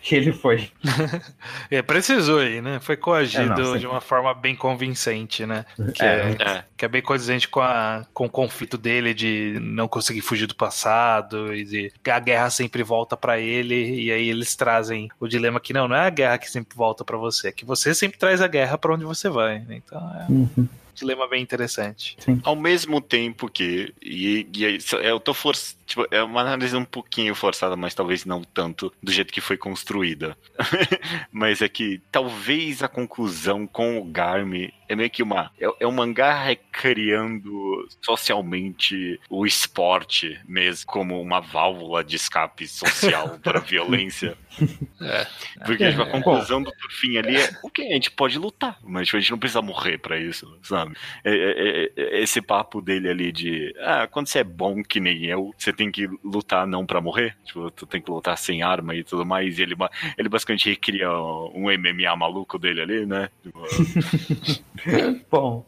Que ele foi. é, precisou aí, né? Foi coagido é, não, de uma forma bem convincente, né? Que é, é, que é bem condizente com, a, com o conflito dele de não conseguir fugir do passado e de que a guerra sempre volta para ele e aí eles trazem o dilema que não, não é a guerra que sempre volta para você, é que você sempre traz a guerra para onde você vai. Né? Então é. Uhum dilema bem interessante. Sim. Ao mesmo tempo que. E, e eu tô forçando. Tipo, é uma análise um pouquinho forçada, mas talvez não tanto do jeito que foi construída. mas é que talvez a conclusão com o Garmi é meio que uma. É, é um mangá recriando socialmente o esporte mesmo, como uma válvula de escape social para a violência. É. Porque tipo, a conclusão do fim ali é o que a gente pode lutar, mas tipo, a gente não precisa morrer para isso, sabe? É, é, é, esse papo dele ali de ah, quando você é bom que nem eu, você tem que lutar não para morrer, tipo, tu tem que lutar sem arma e tudo mais. E ele, ele basicamente recria um MMA maluco dele ali, né? Tipo, Bom,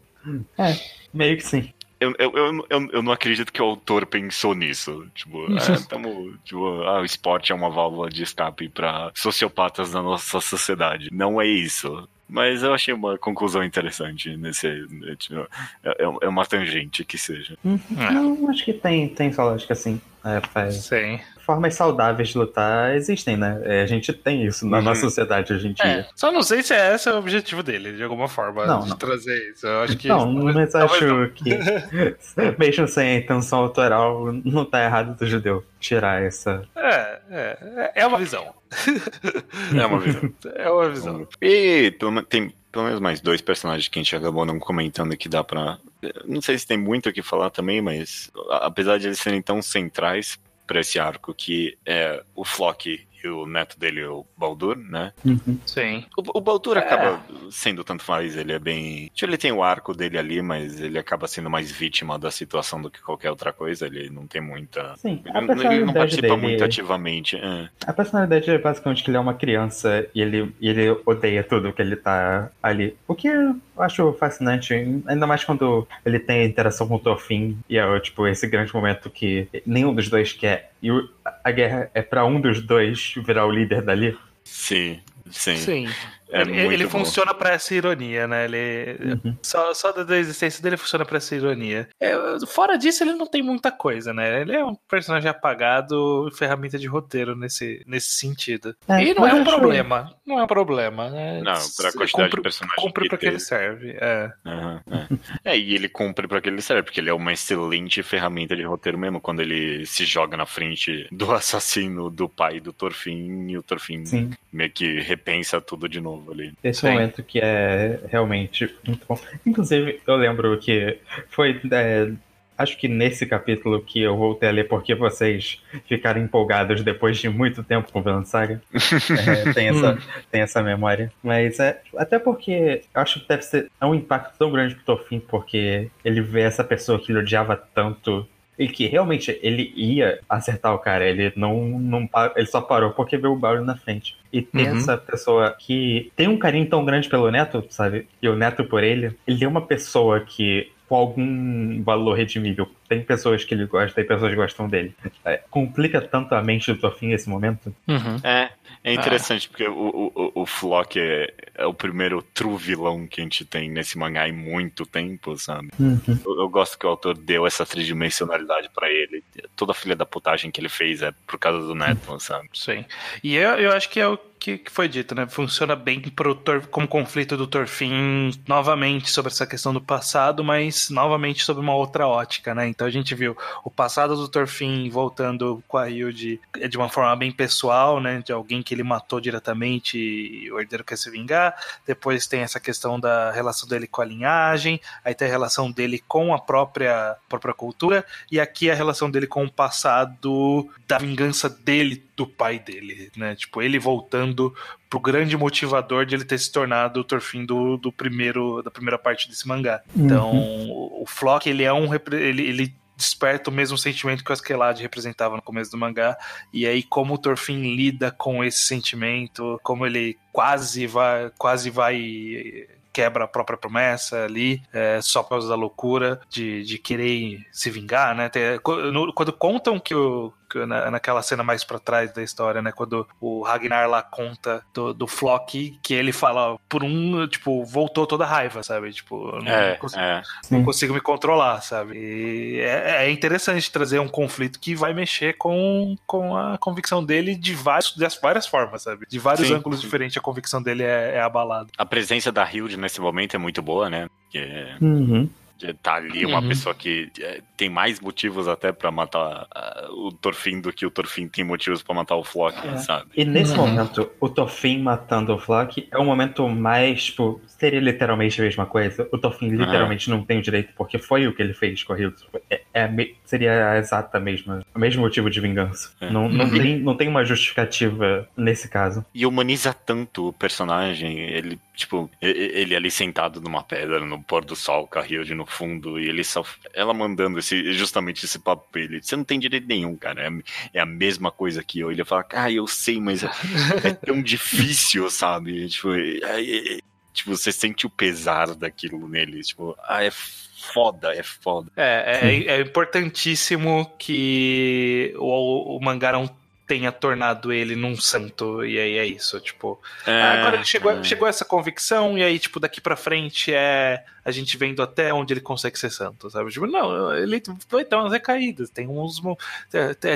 é, meio que sim. Eu, eu, eu, eu, não acredito que o autor pensou nisso. Tipo, é, tamo, tipo ah, o esporte é uma válvula de escape para sociopatas da nossa sociedade. Não é isso. Mas eu achei uma conclusão interessante nesse. É, é, é uma tangente que seja. Não, acho que tem, tem sua lógica assim. É, faz... Sim formas saudáveis de lutar existem, né? É, a gente tem isso na uhum. nossa sociedade hoje em dia. É, só não sei se é esse o objetivo dele, de alguma forma, não, de não. trazer isso. Eu acho que. Não, mas acho não. que, mesmo sem a intenção autoral, não tá errado do judeu tirar essa. É, é, é uma visão. é uma visão. É uma visão. E tem pelo menos mais dois personagens que a gente acabou não comentando que dá pra. Não sei se tem muito o que falar também, mas apesar de eles serem tão centrais para esse arco, que é o Flock e o neto dele, o Baldur, né? Uhum. Sim. O, o Baldur é. acaba sendo tanto faz, ele é bem. Tipo, ele tem o arco dele ali, mas ele acaba sendo mais vítima da situação do que qualquer outra coisa. Ele não tem muita. Sim, ele, ele não participa dele... muito ativamente. É. A personalidade é basicamente que ele é uma criança e ele, e ele odeia tudo que ele tá ali. O que eu acho fascinante, ainda mais quando ele tem a interação com o Thorfinn e é tipo esse grande momento que nenhum dos dois quer. E a guerra é para um dos dois virar o líder dali. Sim, sim. Sim. É ele, ele funciona para essa ironia, né? Ele uhum. só, só da existência dele funciona para essa ironia. É, fora disso, ele não tem muita coisa, né? Ele é um personagem apagado, ferramenta de roteiro nesse, nesse sentido. É, e não é um problema. Não é um problema. Né? Não, pra quantidade cumpre, de personagens. Cumpre que pra que ele serve. É. Uhum, é. é, e ele cumpre pra que ele serve, porque ele é uma excelente ferramenta de roteiro mesmo, quando ele se joga na frente do assassino do pai do Torfin e o Torfin Sim. meio que repensa tudo de novo ali. Esse Sim. momento que é realmente muito bom. Inclusive, eu lembro que foi. É, acho que nesse capítulo que eu voltei a ler porque vocês ficaram empolgados depois de muito tempo com o Saga. É, tem, essa, tem essa memória. Mas é. Até porque eu acho que deve ser é um impacto tão grande pro Tofim, porque ele vê essa pessoa que ele odiava tanto e que realmente ele ia acertar o cara, ele não, não ele só parou porque viu o barulho na frente. E tem uhum. essa pessoa que tem um carinho tão grande pelo neto, sabe? E o neto por ele. Ele é uma pessoa que com algum valor redimível. Tem pessoas que ele gosta, tem pessoas que gostam dele. É, complica tanto a mente do Tofin nesse momento. Uhum. É, é interessante ah. porque o, o, o Flock é, é, o primeiro true vilão que a gente tem nesse mangá em muito tempo, sabe? Uhum. Eu, eu, gosto que o autor deu essa tridimensionalidade para ele. Toda a filha da putagem que ele fez é por causa do Neto, sabe? Sim. E eu, eu acho que é o que, que foi dito, né? Funciona bem pro Tor, como conflito do Torfin novamente sobre essa questão do passado, mas novamente sobre uma outra ótica, né? Então a gente viu o passado do Torfin voltando com a Hilde de uma forma bem pessoal, né? De alguém que ele matou diretamente e o herdeiro quer se vingar. Depois tem essa questão da relação dele com a linhagem, aí tem a relação dele com a própria, própria cultura, e aqui a relação dele com o passado da vingança dele do pai dele, né? Tipo, ele voltando pro grande motivador de ele ter se tornado o Torfin do, do primeiro, da primeira parte desse mangá. Uhum. Então, o, o Flock, ele é um... Ele, ele desperta o mesmo sentimento que o Askeladd representava no começo do mangá. E aí, como o Torfin lida com esse sentimento, como ele quase vai, quase vai quebra a própria promessa ali, é, só por causa da loucura de, de querer se vingar, né? Quando, quando contam que o, na, naquela cena mais para trás da história, né? Quando o Ragnar lá conta do, do Flock, que ele fala, por um, tipo, voltou toda a raiva, sabe? Tipo, não, é, consigo, é. não consigo, me controlar, sabe? E é, é, interessante trazer um conflito que vai mexer com, com a convicção dele de, vários, de várias formas, sabe? De vários Sim. ângulos diferentes, a convicção dele é, é abalada. A presença da Hilde nesse momento é muito boa, né? Que... Uhum tá ali uma uhum. pessoa que é, tem mais motivos até para matar uh, o Torfin do que o Torfin tem motivos para matar o Flock, é. sabe? E nesse uhum. momento, o Torfin matando o Flock é o momento mais, tipo, seria literalmente a mesma coisa. O Torfin literalmente uhum. não tem o direito, porque foi o que ele fez com a Hilda. É, é, seria a exata mesma, o mesmo motivo de vingança. É. Não, não, uhum. tem, não tem uma justificativa nesse caso. E humaniza tanto o personagem, ele Tipo, ele ali sentado numa pedra no pôr do sol, com a Hilde no fundo, e ele só. Ela mandando esse, justamente esse papo pra ele. Você não tem direito nenhum, cara. É, é a mesma coisa que eu. Ele fala, ah, eu sei, mas é, é tão difícil, sabe? Tipo, é, tipo, você sente o pesar daquilo nele. Tipo, ah, é foda, é foda. É, é, é importantíssimo que o, o mangá não tenha tornado ele num santo, e aí é isso, tipo. É, agora ele chegou, é. chegou a essa convicção, e aí, tipo, daqui pra frente é a gente vendo até onde ele consegue ser santo, sabe? Tipo, não, ele vai ter umas recaídas, tem uns.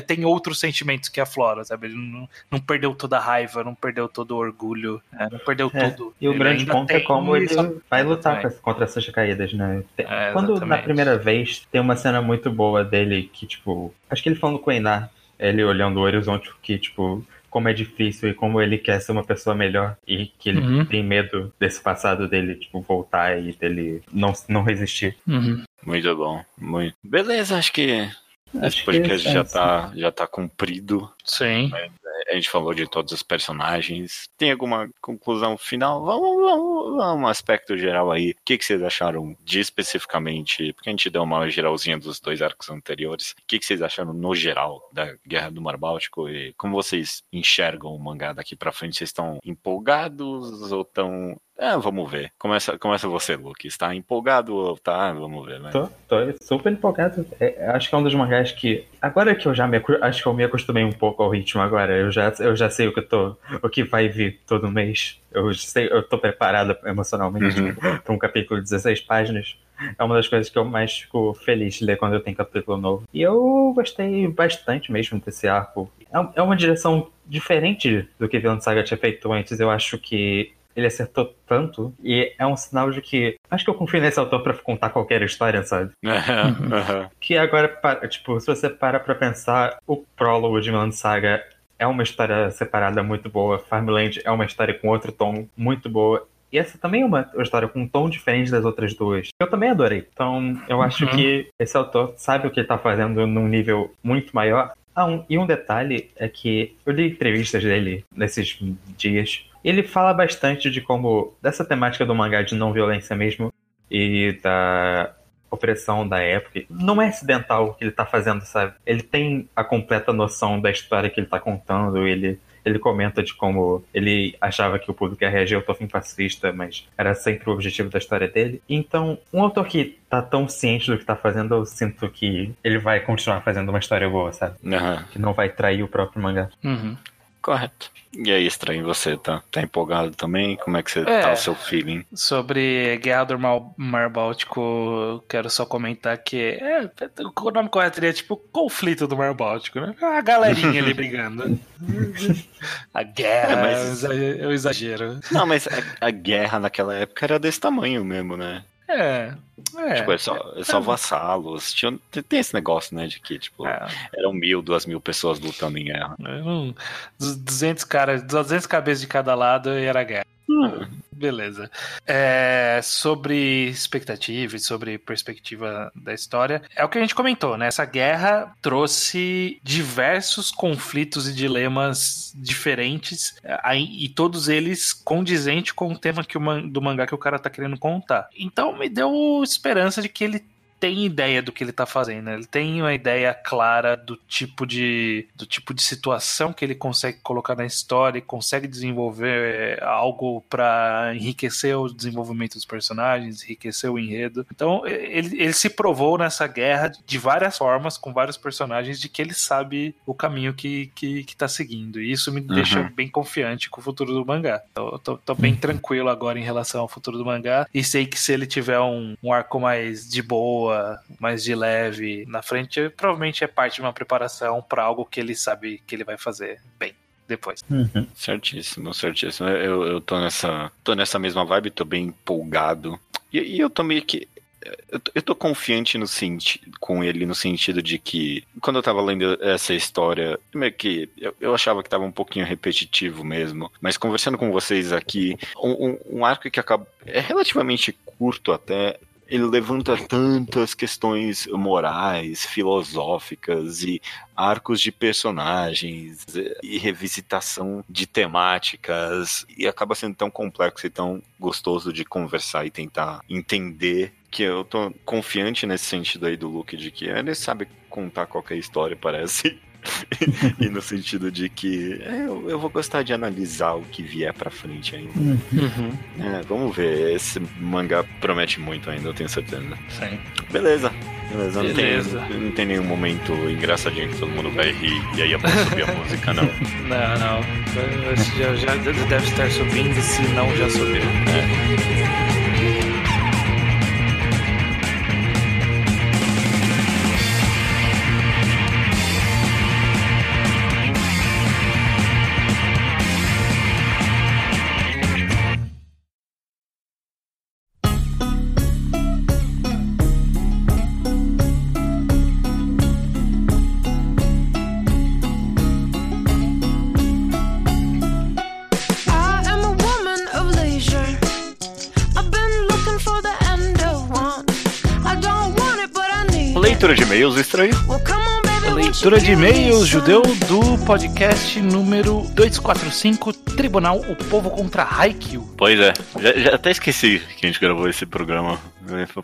Tem outros sentimentos que aflora, sabe? Ele não, não perdeu toda a raiva, não perdeu todo o orgulho, né? não perdeu é, tudo. E o grande ponto é como ele vai lutar contra essas recaídas, né? É, Quando na primeira vez tem uma cena muito boa dele que, tipo, acho que ele falando com o Einar ele olhando o horizonte, que, tipo, como é difícil e como ele quer ser uma pessoa melhor e que ele uhum. tem medo desse passado dele, tipo, voltar e dele não, não resistir. Uhum. Muito bom. Muito. Beleza, acho que acho esse podcast que é, já, tá, já tá cumprido. Sim. Mas a gente falou de todos os personagens. Tem alguma conclusão final? Vamos, vamos, vamos um aspecto geral aí. O que, que vocês acharam de especificamente? Porque a gente deu uma geralzinha dos dois arcos anteriores. O que, que vocês acharam no geral da Guerra do Mar Báltico e como vocês enxergam o mangá daqui para frente? Vocês estão empolgados ou estão É, vamos ver. Começa, começa você, Luke. Está empolgado? Tá, vamos ver, né? Tô, tô super empolgado. É, acho que é um dos mangás que. Agora que eu já me acho que eu me acostumei um pouco ao ritmo agora. Eu já, eu já sei o que eu tô. O que vai vir todo mês. Eu sei, eu tô preparado emocionalmente uhum. para um capítulo de 16 páginas. É uma das coisas que eu mais fico feliz de ler quando eu tenho capítulo novo. E eu gostei bastante mesmo desse arco. É, é uma direção diferente do que Vilão Saga tinha feito antes. Eu acho que ele acertou tanto e é um sinal de que acho que eu confio nesse autor para contar qualquer história, sabe? que agora, tipo, se você para pra pensar, o prólogo de Vinland Saga é uma história separada muito boa, Farmland é uma história com outro tom muito boa. E essa também é uma história com um tom diferente das outras duas. Eu também adorei. Então, eu acho uhum. que esse autor sabe o que ele tá fazendo num nível muito maior. Ah, um, e um detalhe é que eu li entrevistas dele nesses dias ele fala bastante de como, dessa temática do mangá de não violência mesmo, e da opressão da época. Não é acidental o que ele tá fazendo, sabe? Ele tem a completa noção da história que ele tá contando, ele ele comenta de como ele achava que o público ia reagir ao Tofim pacifista, mas era sempre o objetivo da história dele. Então, um autor que tá tão ciente do que tá fazendo, eu sinto que ele vai continuar fazendo uma história boa, sabe? Uhum. Que não vai trair o próprio mangá. Uhum. Correto. E aí, estranho, você tá, tá empolgado também? Como é que você é, tá o seu feeling? Sobre Guerra do Mar, Mar Báltico, quero só comentar que é, o nome correto seria tipo conflito do Mar Báltico, né? A galerinha ali brigando. a guerra, é, mas... é um exagero. Não, mas a, a guerra naquela época era desse tamanho mesmo, né? É. É, tipo, é só, é só vassalos. Tinha, tem esse negócio, né? De que, tipo, é. eram mil, duas mil pessoas lutando em guerra. Eram 200 caras, 200 cabeças de cada lado e era guerra. Hum. Beleza. É, sobre expectativa e sobre perspectiva da história, é o que a gente comentou, né? Essa guerra trouxe diversos conflitos e dilemas diferentes e todos eles condizentes com o tema que o, do mangá que o cara tá querendo contar. Então me deu esperança de que ele tem ideia do que ele tá fazendo, ele tem uma ideia clara do tipo de do tipo de situação que ele consegue colocar na história e consegue desenvolver é, algo para enriquecer o desenvolvimento dos personagens, enriquecer o enredo. Então, ele, ele se provou nessa guerra de várias formas, com vários personagens, de que ele sabe o caminho que, que, que tá seguindo. E isso me uhum. deixa bem confiante com o futuro do mangá. Eu tô, tô, bem tranquilo agora em relação ao futuro do mangá. E sei que se ele tiver um, um arco mais de boa, boa, mais de leve na frente, provavelmente é parte de uma preparação para algo que ele sabe que ele vai fazer bem depois. Uhum. Certíssimo, certíssimo. Eu, eu tô nessa, tô nessa mesma vibe, tô bem empolgado. E, e eu tô meio que eu, eu tô confiante no com ele no sentido de que quando eu tava lendo essa história, meio que eu, eu achava que tava um pouquinho repetitivo mesmo, mas conversando com vocês aqui, um, um, um arco que acaba é relativamente curto até, ele levanta tantas questões morais, filosóficas e arcos de personagens e revisitação de temáticas e acaba sendo tão complexo e tão gostoso de conversar e tentar entender que eu tô confiante nesse sentido aí do Luke de que ele sabe contar qualquer história, parece. e no sentido de que é, eu, eu, vou gostar de analisar o que vier pra frente ainda. Uhum. É, vamos ver. Esse mangá promete muito ainda, eu tenho certeza. Sim. Beleza. Beleza. Não, Beleza. Tem, não tem nenhum momento engraçadinho que todo mundo vai rir e aí a subir a música, não. Não, não. Já, já deve estar subindo, se não já subiu. É. Leitura de e-mails, estranho. Leitura de e-mails, judeu, do podcast número 245, Tribunal O Povo contra Haikyuu. Pois é, já, já, até esqueci que a gente gravou esse programa.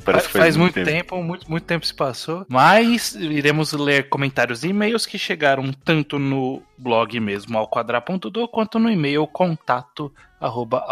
Parece faz, faz muito tempo. tempo, muito, muito tempo se passou. Mas iremos ler comentários e e-mails que chegaram tanto no blog mesmo, ao quanto no e-mail contato arroba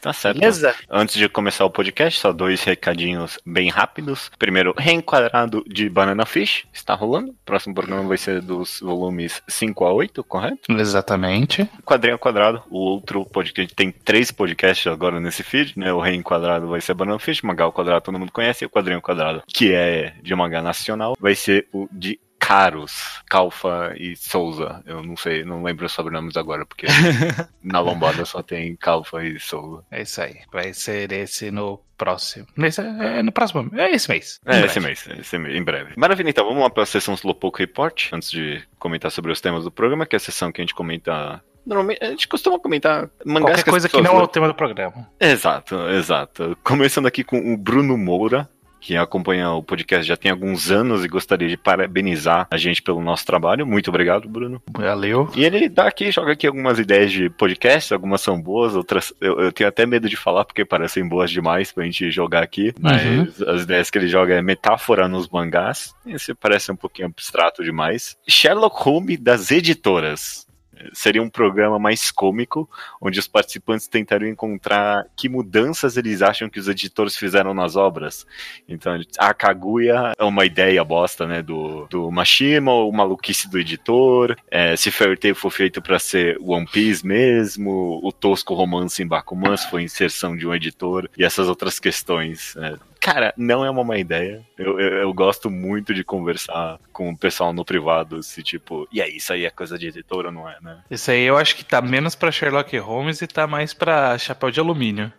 Tá certo. Beleza? Antes de começar o podcast, só dois recadinhos bem rápidos. Primeiro, reenquadrado de Banana Fish, está rolando. O próximo programa vai ser dos volumes 5 a 8, correto? Exatamente. Quadrinho ao Quadrado, o outro podcast, tem três podcasts agora nesse feed, né? O Reenquadrado vai ser Banana Fish, Mangá ao Quadrado todo mundo conhece, e o Quadrinho ao Quadrado, que é de mangá nacional, vai ser o de Caros, Calfa e Souza. Eu não sei, não lembro os sobrenomes agora, porque na lombada só tem Calfa e Souza. É isso aí. Vai ser esse no próximo. Nesse, é no próximo. É esse mês. É, esse mês, esse mês, em breve. Maravilha, então vamos lá para a sessão Slowpoke Report, antes de comentar sobre os temas do programa, que é a sessão que a gente comenta. Normalmente, a gente costuma comentar mangás Qualquer que coisa que pessoas não é o tema do programa. Exato, exato. Começando aqui com o Bruno Moura, que acompanha o podcast já tem alguns anos e gostaria de parabenizar a gente pelo nosso trabalho. Muito obrigado, Bruno. Valeu. E ele dá aqui, joga aqui algumas ideias de podcast, algumas são boas, outras eu, eu tenho até medo de falar porque parecem boas demais pra gente jogar aqui, mas as ideias que ele joga é metáfora nos mangás. Esse parece um pouquinho abstrato demais. Sherlock Holmes das editoras. Seria um programa mais cômico, onde os participantes tentariam encontrar que mudanças eles acham que os editores fizeram nas obras. Então, a Kaguya é uma ideia bosta, né, do, do Mashima, o maluquice do editor, é, se Fairy Tail for feito para ser One Piece mesmo, o tosco romance em Bakuman se foi inserção de um editor, e essas outras questões. é. Cara, não é uma má ideia. Eu, eu, eu gosto muito de conversar com o pessoal no privado, se tipo, e aí, isso aí é coisa de editor ou não é, né? Isso aí eu acho que tá menos pra Sherlock Holmes e tá mais pra chapéu de alumínio.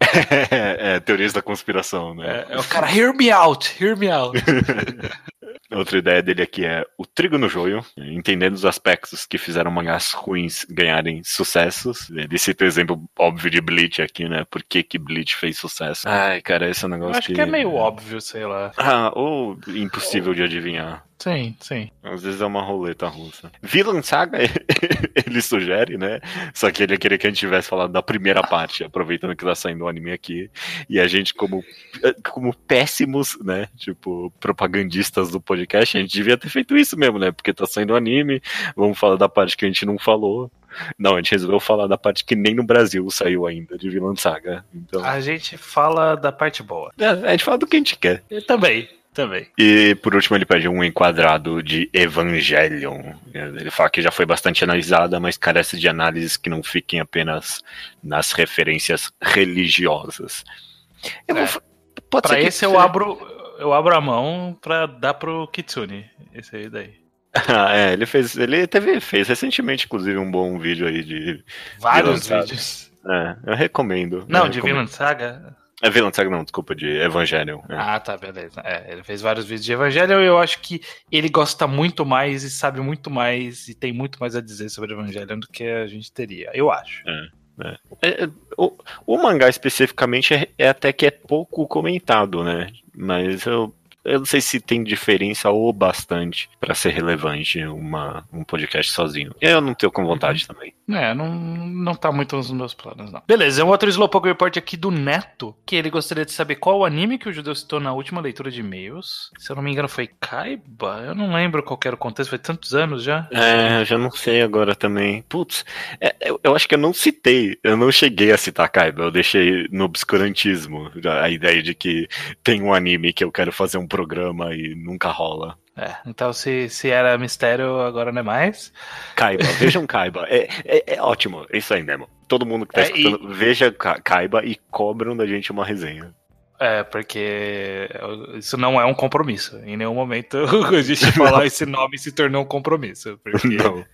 é, teorias da conspiração, né? É, é o cara, hear me out, hear me out. Outra ideia dele aqui é o trigo no joio, entendendo os aspectos que fizeram mangás ruins ganharem sucessos. Ele cita o exemplo óbvio de Bleach aqui, né? Por que, que Bleach fez sucesso? Ai, cara, esse é um Eu negócio acho que é meio óbvio, sei lá. Ah, ou impossível de adivinhar. Sim, sim. Às vezes é uma roleta russa. Villain Saga, ele sugere, né? Só que ele queria que a gente tivesse falado da primeira parte, aproveitando que tá saindo o anime aqui. E a gente, como, como péssimos, né? Tipo, propagandistas do podcast, a gente devia ter feito isso mesmo, né? Porque tá saindo o anime, vamos falar da parte que a gente não falou. Não, a gente resolveu falar da parte que nem no Brasil saiu ainda, de Villain Saga. Então, A gente fala da parte boa. é, a gente fala do que a gente quer. Eu também, também. E por último ele pede um enquadrado de Evangelion. Ele fala que já foi bastante analisada, mas carece de análises que não fiquem apenas nas referências religiosas. Eu É. vou- pode Pra ser que- esse eu abro, eu abro a mão pra dar pro Kitsune. Esse aí daí. Ah, é, ele fez, ele teve, fez recentemente, inclusive, um bom vídeo aí de. Vários vídeos. É, eu recomendo. Não, eu de recomendo. Vinland Saga? É Villain Saga, não, desculpa, de Evangelion. é. Ah, tá, beleza. É, ele fez vários vídeos de Evangelho e eu acho que ele gosta muito mais e sabe muito mais e tem muito mais a dizer sobre Evangelho do que a gente teria. Eu acho. É, é, o, o mangá especificamente é, é até que é pouco comentado, né? Mas eu, eu não sei se tem diferença ou bastante pra ser relevante uma, um podcast sozinho. Eu não tenho com vontade também. É, não, não tá muito nos meus planos, não. Beleza, um outro Slowpoke Report aqui do Neto, que ele gostaria de saber qual o anime que o Judeu citou na última leitura de e-mails. Se eu não me engano foi Kaiba? Eu não lembro qual era o contexto, foi tantos anos já. É, eu já não sei agora também. Putz, é, eu, eu acho que eu não citei, eu não cheguei a citar Kaiba, eu deixei no obscurantismo a ideia de que tem um anime que eu quero fazer um programa e nunca rola. É, então se, se era mistério, agora não é mais. Kaiba, vejam Kaiba. É, é, é ótimo, é isso aí mesmo. Todo mundo que tá É, escutando, veja Ka- Kaiba e cobram da gente uma resenha. É, porque isso não é um compromisso. Em nenhum momento a gente falar esse nome se tornou um compromisso. Porque, Não,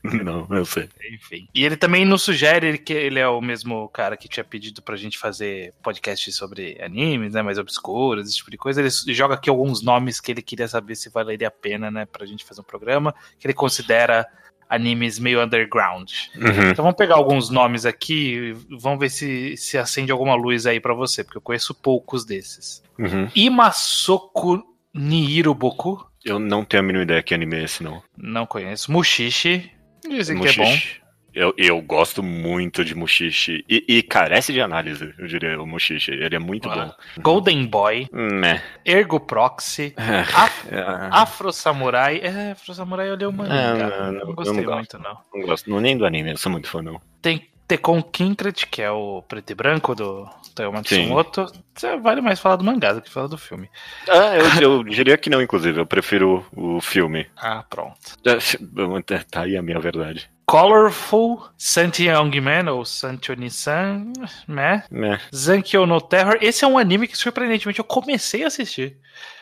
não, eu sei. enfim. E ele também nos sugere que ele é o mesmo cara que tinha pedido pra gente fazer podcast sobre animes, né, mais obscuros, esse tipo de coisa. Ele joga aqui alguns nomes que ele queria saber se valeria a pena, né, pra gente fazer um programa, que ele considera animes meio underground. Uhum. Então vamos pegar alguns nomes aqui e vamos ver se, se acende alguma luz aí pra você, porque eu conheço poucos desses. Uhum. Imasoku Nihiroboku, Eu não tenho a mínima ideia que anime é esse, não. não conheço. Mushishi, dizem que é bom. Eu, eu gosto muito de Mushishi. E, e carece de análise, eu diria, o Mushishi. Ele é muito Ah. Golden Boy, bom. Né. Ergo Proxy, Af- É, Afro Samurai. É, Afro Samurai eu li o mangá. É, não, não, não, gostei não gosto. muito, não. não gosto nem do anime, eu sou muito fã, não. Tem Tekon Kinkret, que é o preto e branco do Toyo Matsumoto, vale mais falar do mangá do que falar do filme. Ah, eu, eu diria que não, inclusive. Eu prefiro o filme. Ah, pronto. Tá aí a minha verdade. Colorful, Santi Youngman, ou Santioni-san, né? É. Zankyo no Terror. Esse é um anime que, surpreendentemente, eu comecei a assistir.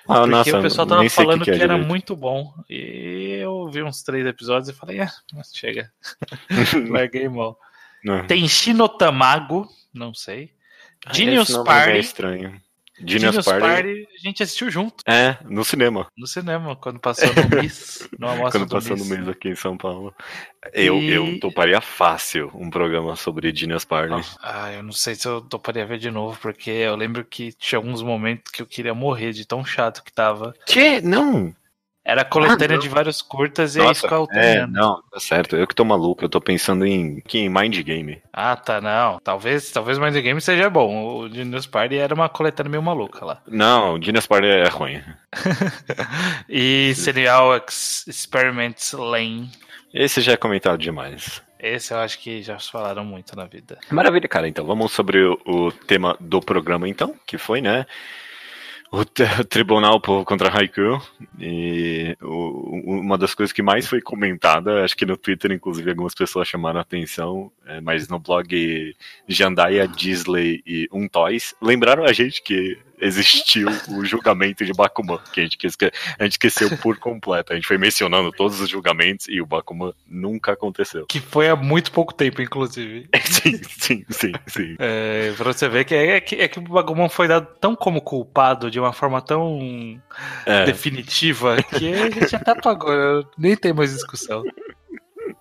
Ah, porque nossa, o pessoal tava falando que que, que é era direito. muito bom. E eu vi uns três episódios e falei, ah, mas chega. Larguei mal. Não. Tem Shino Tamago, não sei. Ah, Genius esse nome é Party. estranho. Genius, Genius Party. Party, a gente assistiu junto É, no cinema. no cinema, quando passou no amostra Quando do passou no mês aqui em São Paulo. Eu, E- eu toparia fácil um programa sobre Genius Party. Ah, eu não sei se eu toparia ver de novo, porque eu lembro que tinha alguns momentos que eu queria morrer de tão chato que tava. Que? Não! Era coletânea Ah, de várias curtas e Nossa, é, alternando. não, tá certo. Eu que tô maluco, eu tô pensando em, que em Mind Game. Ah, tá, não. Talvez, talvez Mind Game seja bom. O Genius Party era uma coletânea meio maluca lá. Não, Genius Party é ruim. E Serial Ex- Experiments Lane. Esse já é comentado demais. Esse eu acho que já falaram muito na vida. Maravilha, cara. Então vamos sobre o, o tema do programa, então, que foi, né? O, Tribunal contra Haikyuu. E uma das coisas que mais foi comentada, acho que no Twitter, inclusive, algumas pessoas chamaram a atenção, é, mas no blog Jandaia, Disley e Um Toys, lembraram a gente que existiu o julgamento de Bakuman, que a gente, esque- a gente esqueceu por completo. A gente foi mencionando todos os julgamentos e o Bakuman nunca aconteceu. Que foi há muito pouco tempo, inclusive. sim, sim, sim, sim. É, pra você ver que é, que é que o Bagumon foi dado tão como culpado de uma forma tão É. definitiva que a gente até apagou, nem tem mais discussão.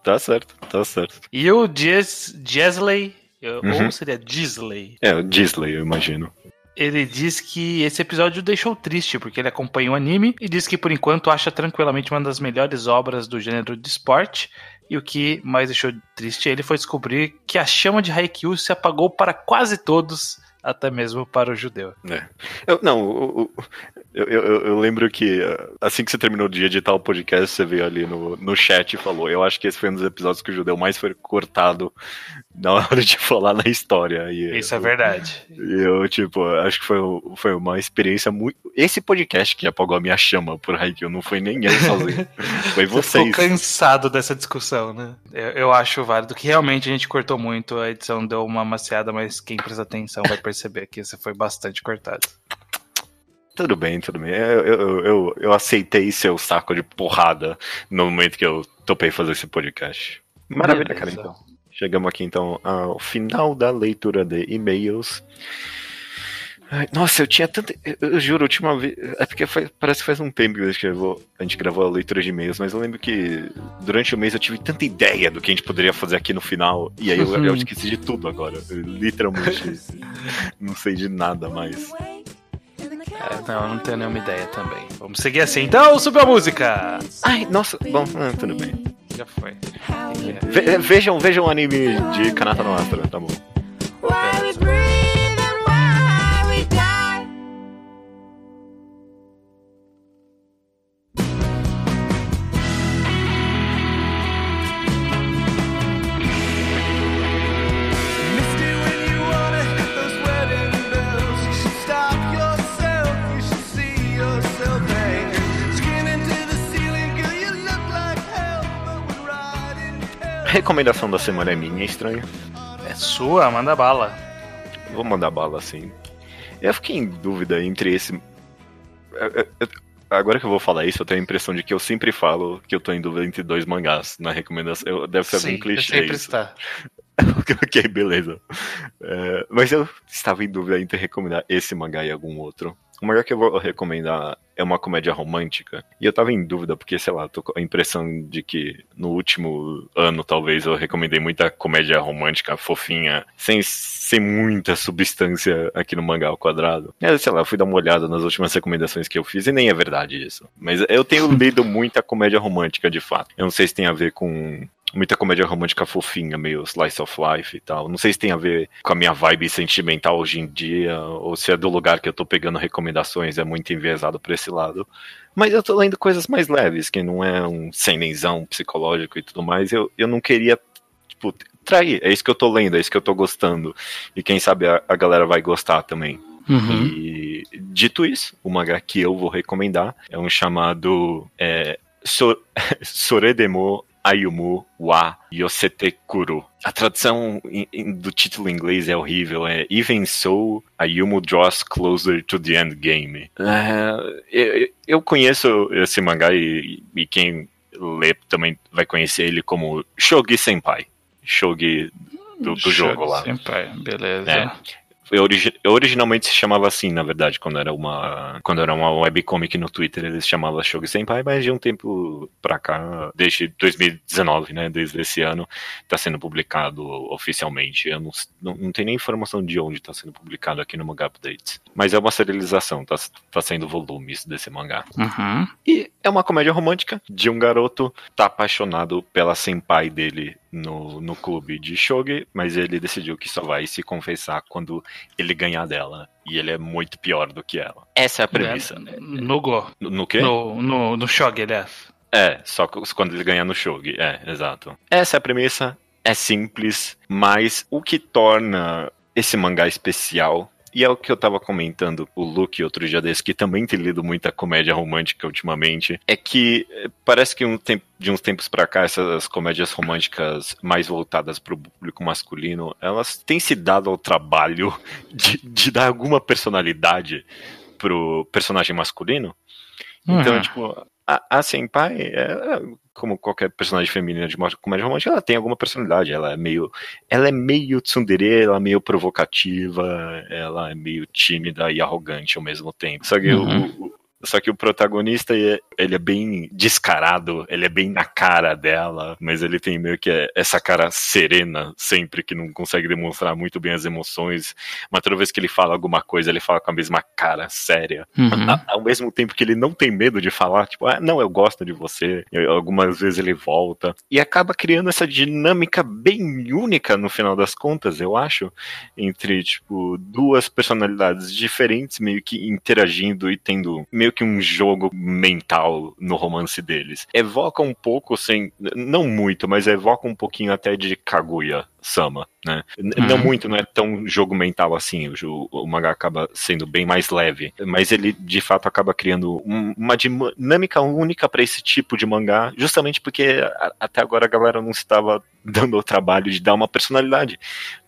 Tá certo, tá certo. E o Jez, Jesley, Uhum. ou seria Disley, É, o Disley, eu imagino. Ele diz que esse episódio o deixou triste, porque ele acompanha o anime e diz que por enquanto acha tranquilamente uma das melhores obras do gênero de esporte. E o que mais deixou triste ele foi descobrir que a chama de Haikyuu se apagou para quase todos, até mesmo para o judeu. Eu, não, o- o- eu, eu, eu- eu lembro que uh, assim que você terminou de editar o podcast, você veio ali no, no chat e falou. Eu acho que esse foi um dos episódios que o judeu mais foi cortado na hora de falar na história. E Isso é eu- verdade. E eu, tipo, acho que foi, foi uma experiência muito. Esse podcast que apagou a minha chama por Haikyuu, não foi nem eu sozinho. foi Você ficou vocês. cansado dessa discussão, né? Eu, eu acho válido que realmente a gente cortou muito, a edição deu uma maciada, mas quem presta atenção vai perceber que você foi bastante cortado. Tudo bem, tudo bem. Eu, eu, eu, eu aceitei seu saco de porrada no momento que eu topei fazer esse podcast. Maravilha, cara, então. Chegamos aqui então ao final da leitura de e-mails. Ai, Nossa, eu tinha tanta. Eu, eu juro, a última vez. É porque faz- parece que faz um tempo que a gente, gravou, a gente gravou a leitura de e-mails, mas eu lembro que durante o mês eu tive tanta ideia do que a gente poderia fazer aqui no final. E aí eu, eu esqueci de tudo agora. Eu, literalmente não sei de nada mais. É, não, eu não tenho nenhuma ideia também. Vamos seguir assim. Então, subiu a música! Ai, nossa, bom, ah, tudo bem. Já foi. Ve- vejam, vejam o anime de Kanata no Astra, tá bom. Why Recomendação da semana é minha, estranho. É sua, manda bala. Vou mandar bala assim. Eu fiquei em dúvida entre esse. Agora que eu vou falar isso, eu tenho a impressão de que eu sempre falo que eu tô em dúvida entre dois mangás na recomendação. Eu- Deve ser Sim, algum clichê sempre isso. está. ok, beleza. É, mas eu estava em dúvida entre recomendar esse mangá e algum outro. O mangá que eu vou recomendar é uma comédia romântica. E eu tava em dúvida, porque, sei lá, tô com a impressão de que no último ano, talvez, eu recomendei muita comédia romântica fofinha, sem, sem muita substância aqui no mangá ao quadrado. É, sei lá, fui dar uma olhada nas últimas recomendações que eu fiz e nem é verdade isso. Mas eu tenho lido muita comédia romântica, de fato. Eu não sei se tem a ver com muita comédia romântica fofinha, meio slice of life e tal. Não sei se tem a ver com a minha vibe sentimental hoje em dia, ou se é do lugar que eu tô pegando recomendações, é muito enviesado pra esse lado. Mas eu tô lendo coisas mais leves, que não é um senenzão psicológico e tudo mais. Eu, eu não queria tipo, trair. É isso que eu tô lendo, é isso que eu tô gostando. E quem sabe a, a galera vai gostar também. Uhum. E dito isso, o mangá que eu vou recomendar é um chamado é, so, Soredemo Ayumu wa Yosete Kuru. A tradução do título em inglês é horrível, é Even So, Ayumu Draws Closer to the Endgame. É, eu, eu conheço esse mangá e, e quem lê também vai conhecer ele como Shogi Senpai. Shogi do, do jogo lá. Senpai, beleza. É. Eu origi- eu originalmente se chamava assim, na verdade, quando era uma quando era uma webcomic no Twitter, eles chamavam Shogi Senpai, mas de um tempo pra cá, desde 2019, né, desde esse ano, tá sendo publicado oficialmente. Eu não, não, não tenho nem informação de onde tá sendo publicado aqui no Manga Updates. Mas é uma serialização, tá, tá sendo volumes desse mangá. Uhum. E é uma comédia romântica de um garoto tá apaixonado pela senpai dele no, no clube de shogi, mas ele decidiu que só vai se confessar quando ele ganhar dela. E ele é muito pior do que ela. Essa é a premissa. No Go. No, no quê? No, no, no Shogi, aliás. É, só quando ele ganhar no shogi. É, exato. Essa é a premissa. É simples, mas o que torna esse mangá especial. E é o que eu tava comentando, o Luke outro dia desse, que também tem lido muita comédia romântica ultimamente, é que eh, parece que um tempo, de uns tempos pra cá, essas comédias românticas mais voltadas pro público masculino, elas têm se dado ao trabalho de, de dar alguma personalidade pro personagem masculino. Então, Uhum. tipo, a, a Senpai, é, como qualquer personagem feminina de comédia romântica, ela tem alguma personalidade. Ela é meio. Ela é meio tsundere, ela é meio provocativa, ela é meio tímida e arrogante ao mesmo tempo. Só que, Uhum. o- só que o protagonista, ele é- ele é bem descarado, ele é bem na cara dela, mas ele tem meio que essa cara serena sempre, que não consegue demonstrar muito bem as emoções. Mas toda vez que ele fala alguma coisa, ele fala com a mesma cara séria. Uhum. A- ao mesmo tempo que ele não tem medo de falar, tipo, ah, não, eu gosto de você. Algumas vezes ele volta. E acaba criando essa dinâmica bem única no final das contas, eu acho, entre, tipo, duas personalidades diferentes meio que interagindo e tendo meio que um jogo mental no romance deles. Evoca um pouco, sem. Não muito, mas evoca um pouquinho até de Kaguya. Sama, né? Não Uhum. muito, não é tão jogo mental assim. O, o mangá acaba sendo bem mais leve, mas ele de fato acaba criando um- uma dinâmica única para esse tipo de mangá, justamente porque a- até agora a galera não estava dando o trabalho de dar uma personalidade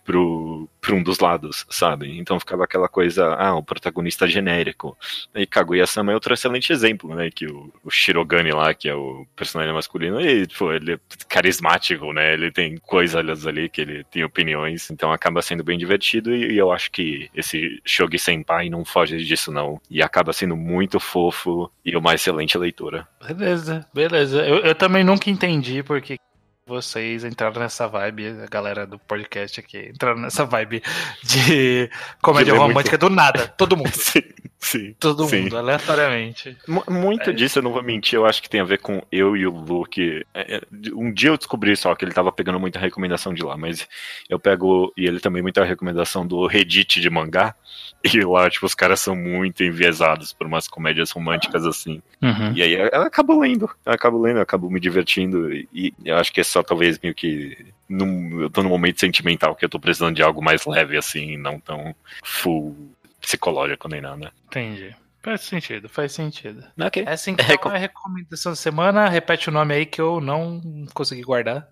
pro, um dos lados, sabe? Então ficava aquela coisa, ah, o protagonista genérico. E Kaguya-sama é outro excelente exemplo, né? Que o, o Shirogane lá, que é o personagem masculino, ele, pô, ele é carismático, né? Ele tem coisas ali que ele tem opiniões, então acaba sendo bem divertido e, e eu acho que esse Shogi Senpai não foge disso não. E acaba sendo muito fofo e uma excelente leitura. Beleza, beleza. Eu, eu também nunca entendi porque vocês entraram nessa vibe, a galera do podcast aqui, entraram nessa vibe de comédia De romântica do nada. Todo mundo. Sim, sim. Todo Sim. mundo, aleatoriamente. Mu- Muito disso, eu não vou mentir, eu acho que tem a ver com eu e o Luke. É, é, Um dia eu descobri só que ele tava pegando muita recomendação de lá, mas eu pego, e ele também muita recomendação do Reddit de mangá, e lá, tipo, os caras são muito enviesados por umas comédias românticas assim. Uhum. E aí eu acabo lendo, eu acabo lendo, eu acabo me divertindo, e, eu acho que é só talvez meio que. Num, eu tô num momento sentimental que eu tô precisando de algo mais leve, assim, não tão full psicológico nem nada. Entendi. Faz sentido, faz sentido. Ok. Essa então é a recomendação da semana. Repete o nome aí que eu não consegui guardar.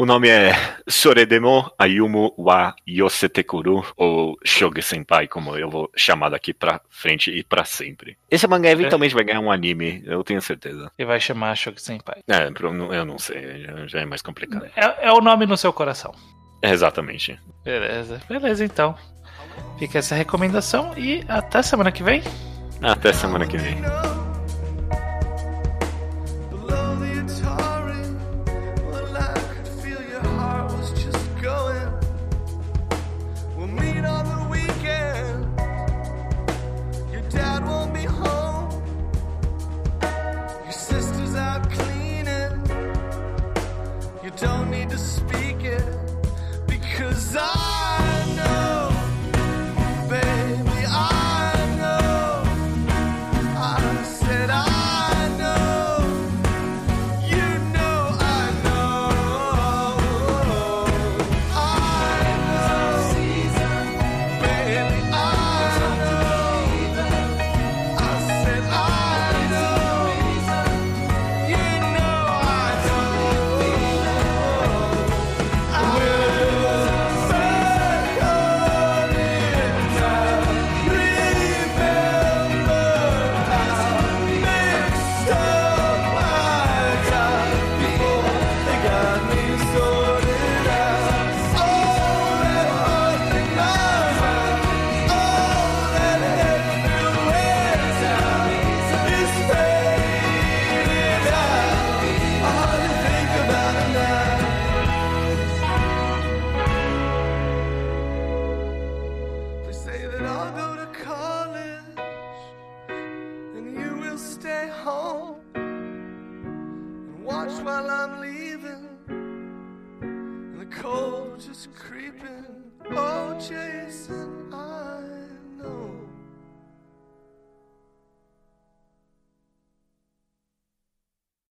O nome é Soredemo Ayumu wa Yosetekuru, ou Shogi Senpai, como eu vou chamar daqui pra frente e pra sempre. Esse mangá eventualmente vai ganhar um anime, eu tenho certeza. E vai chamar Shogi Senpai. É, eu não sei, já, já é mais complicado. É, é o nome no seu coração. É, exatamente. Beleza, beleza então. Fica essa recomendação e até semana que vem. Até semana que vem.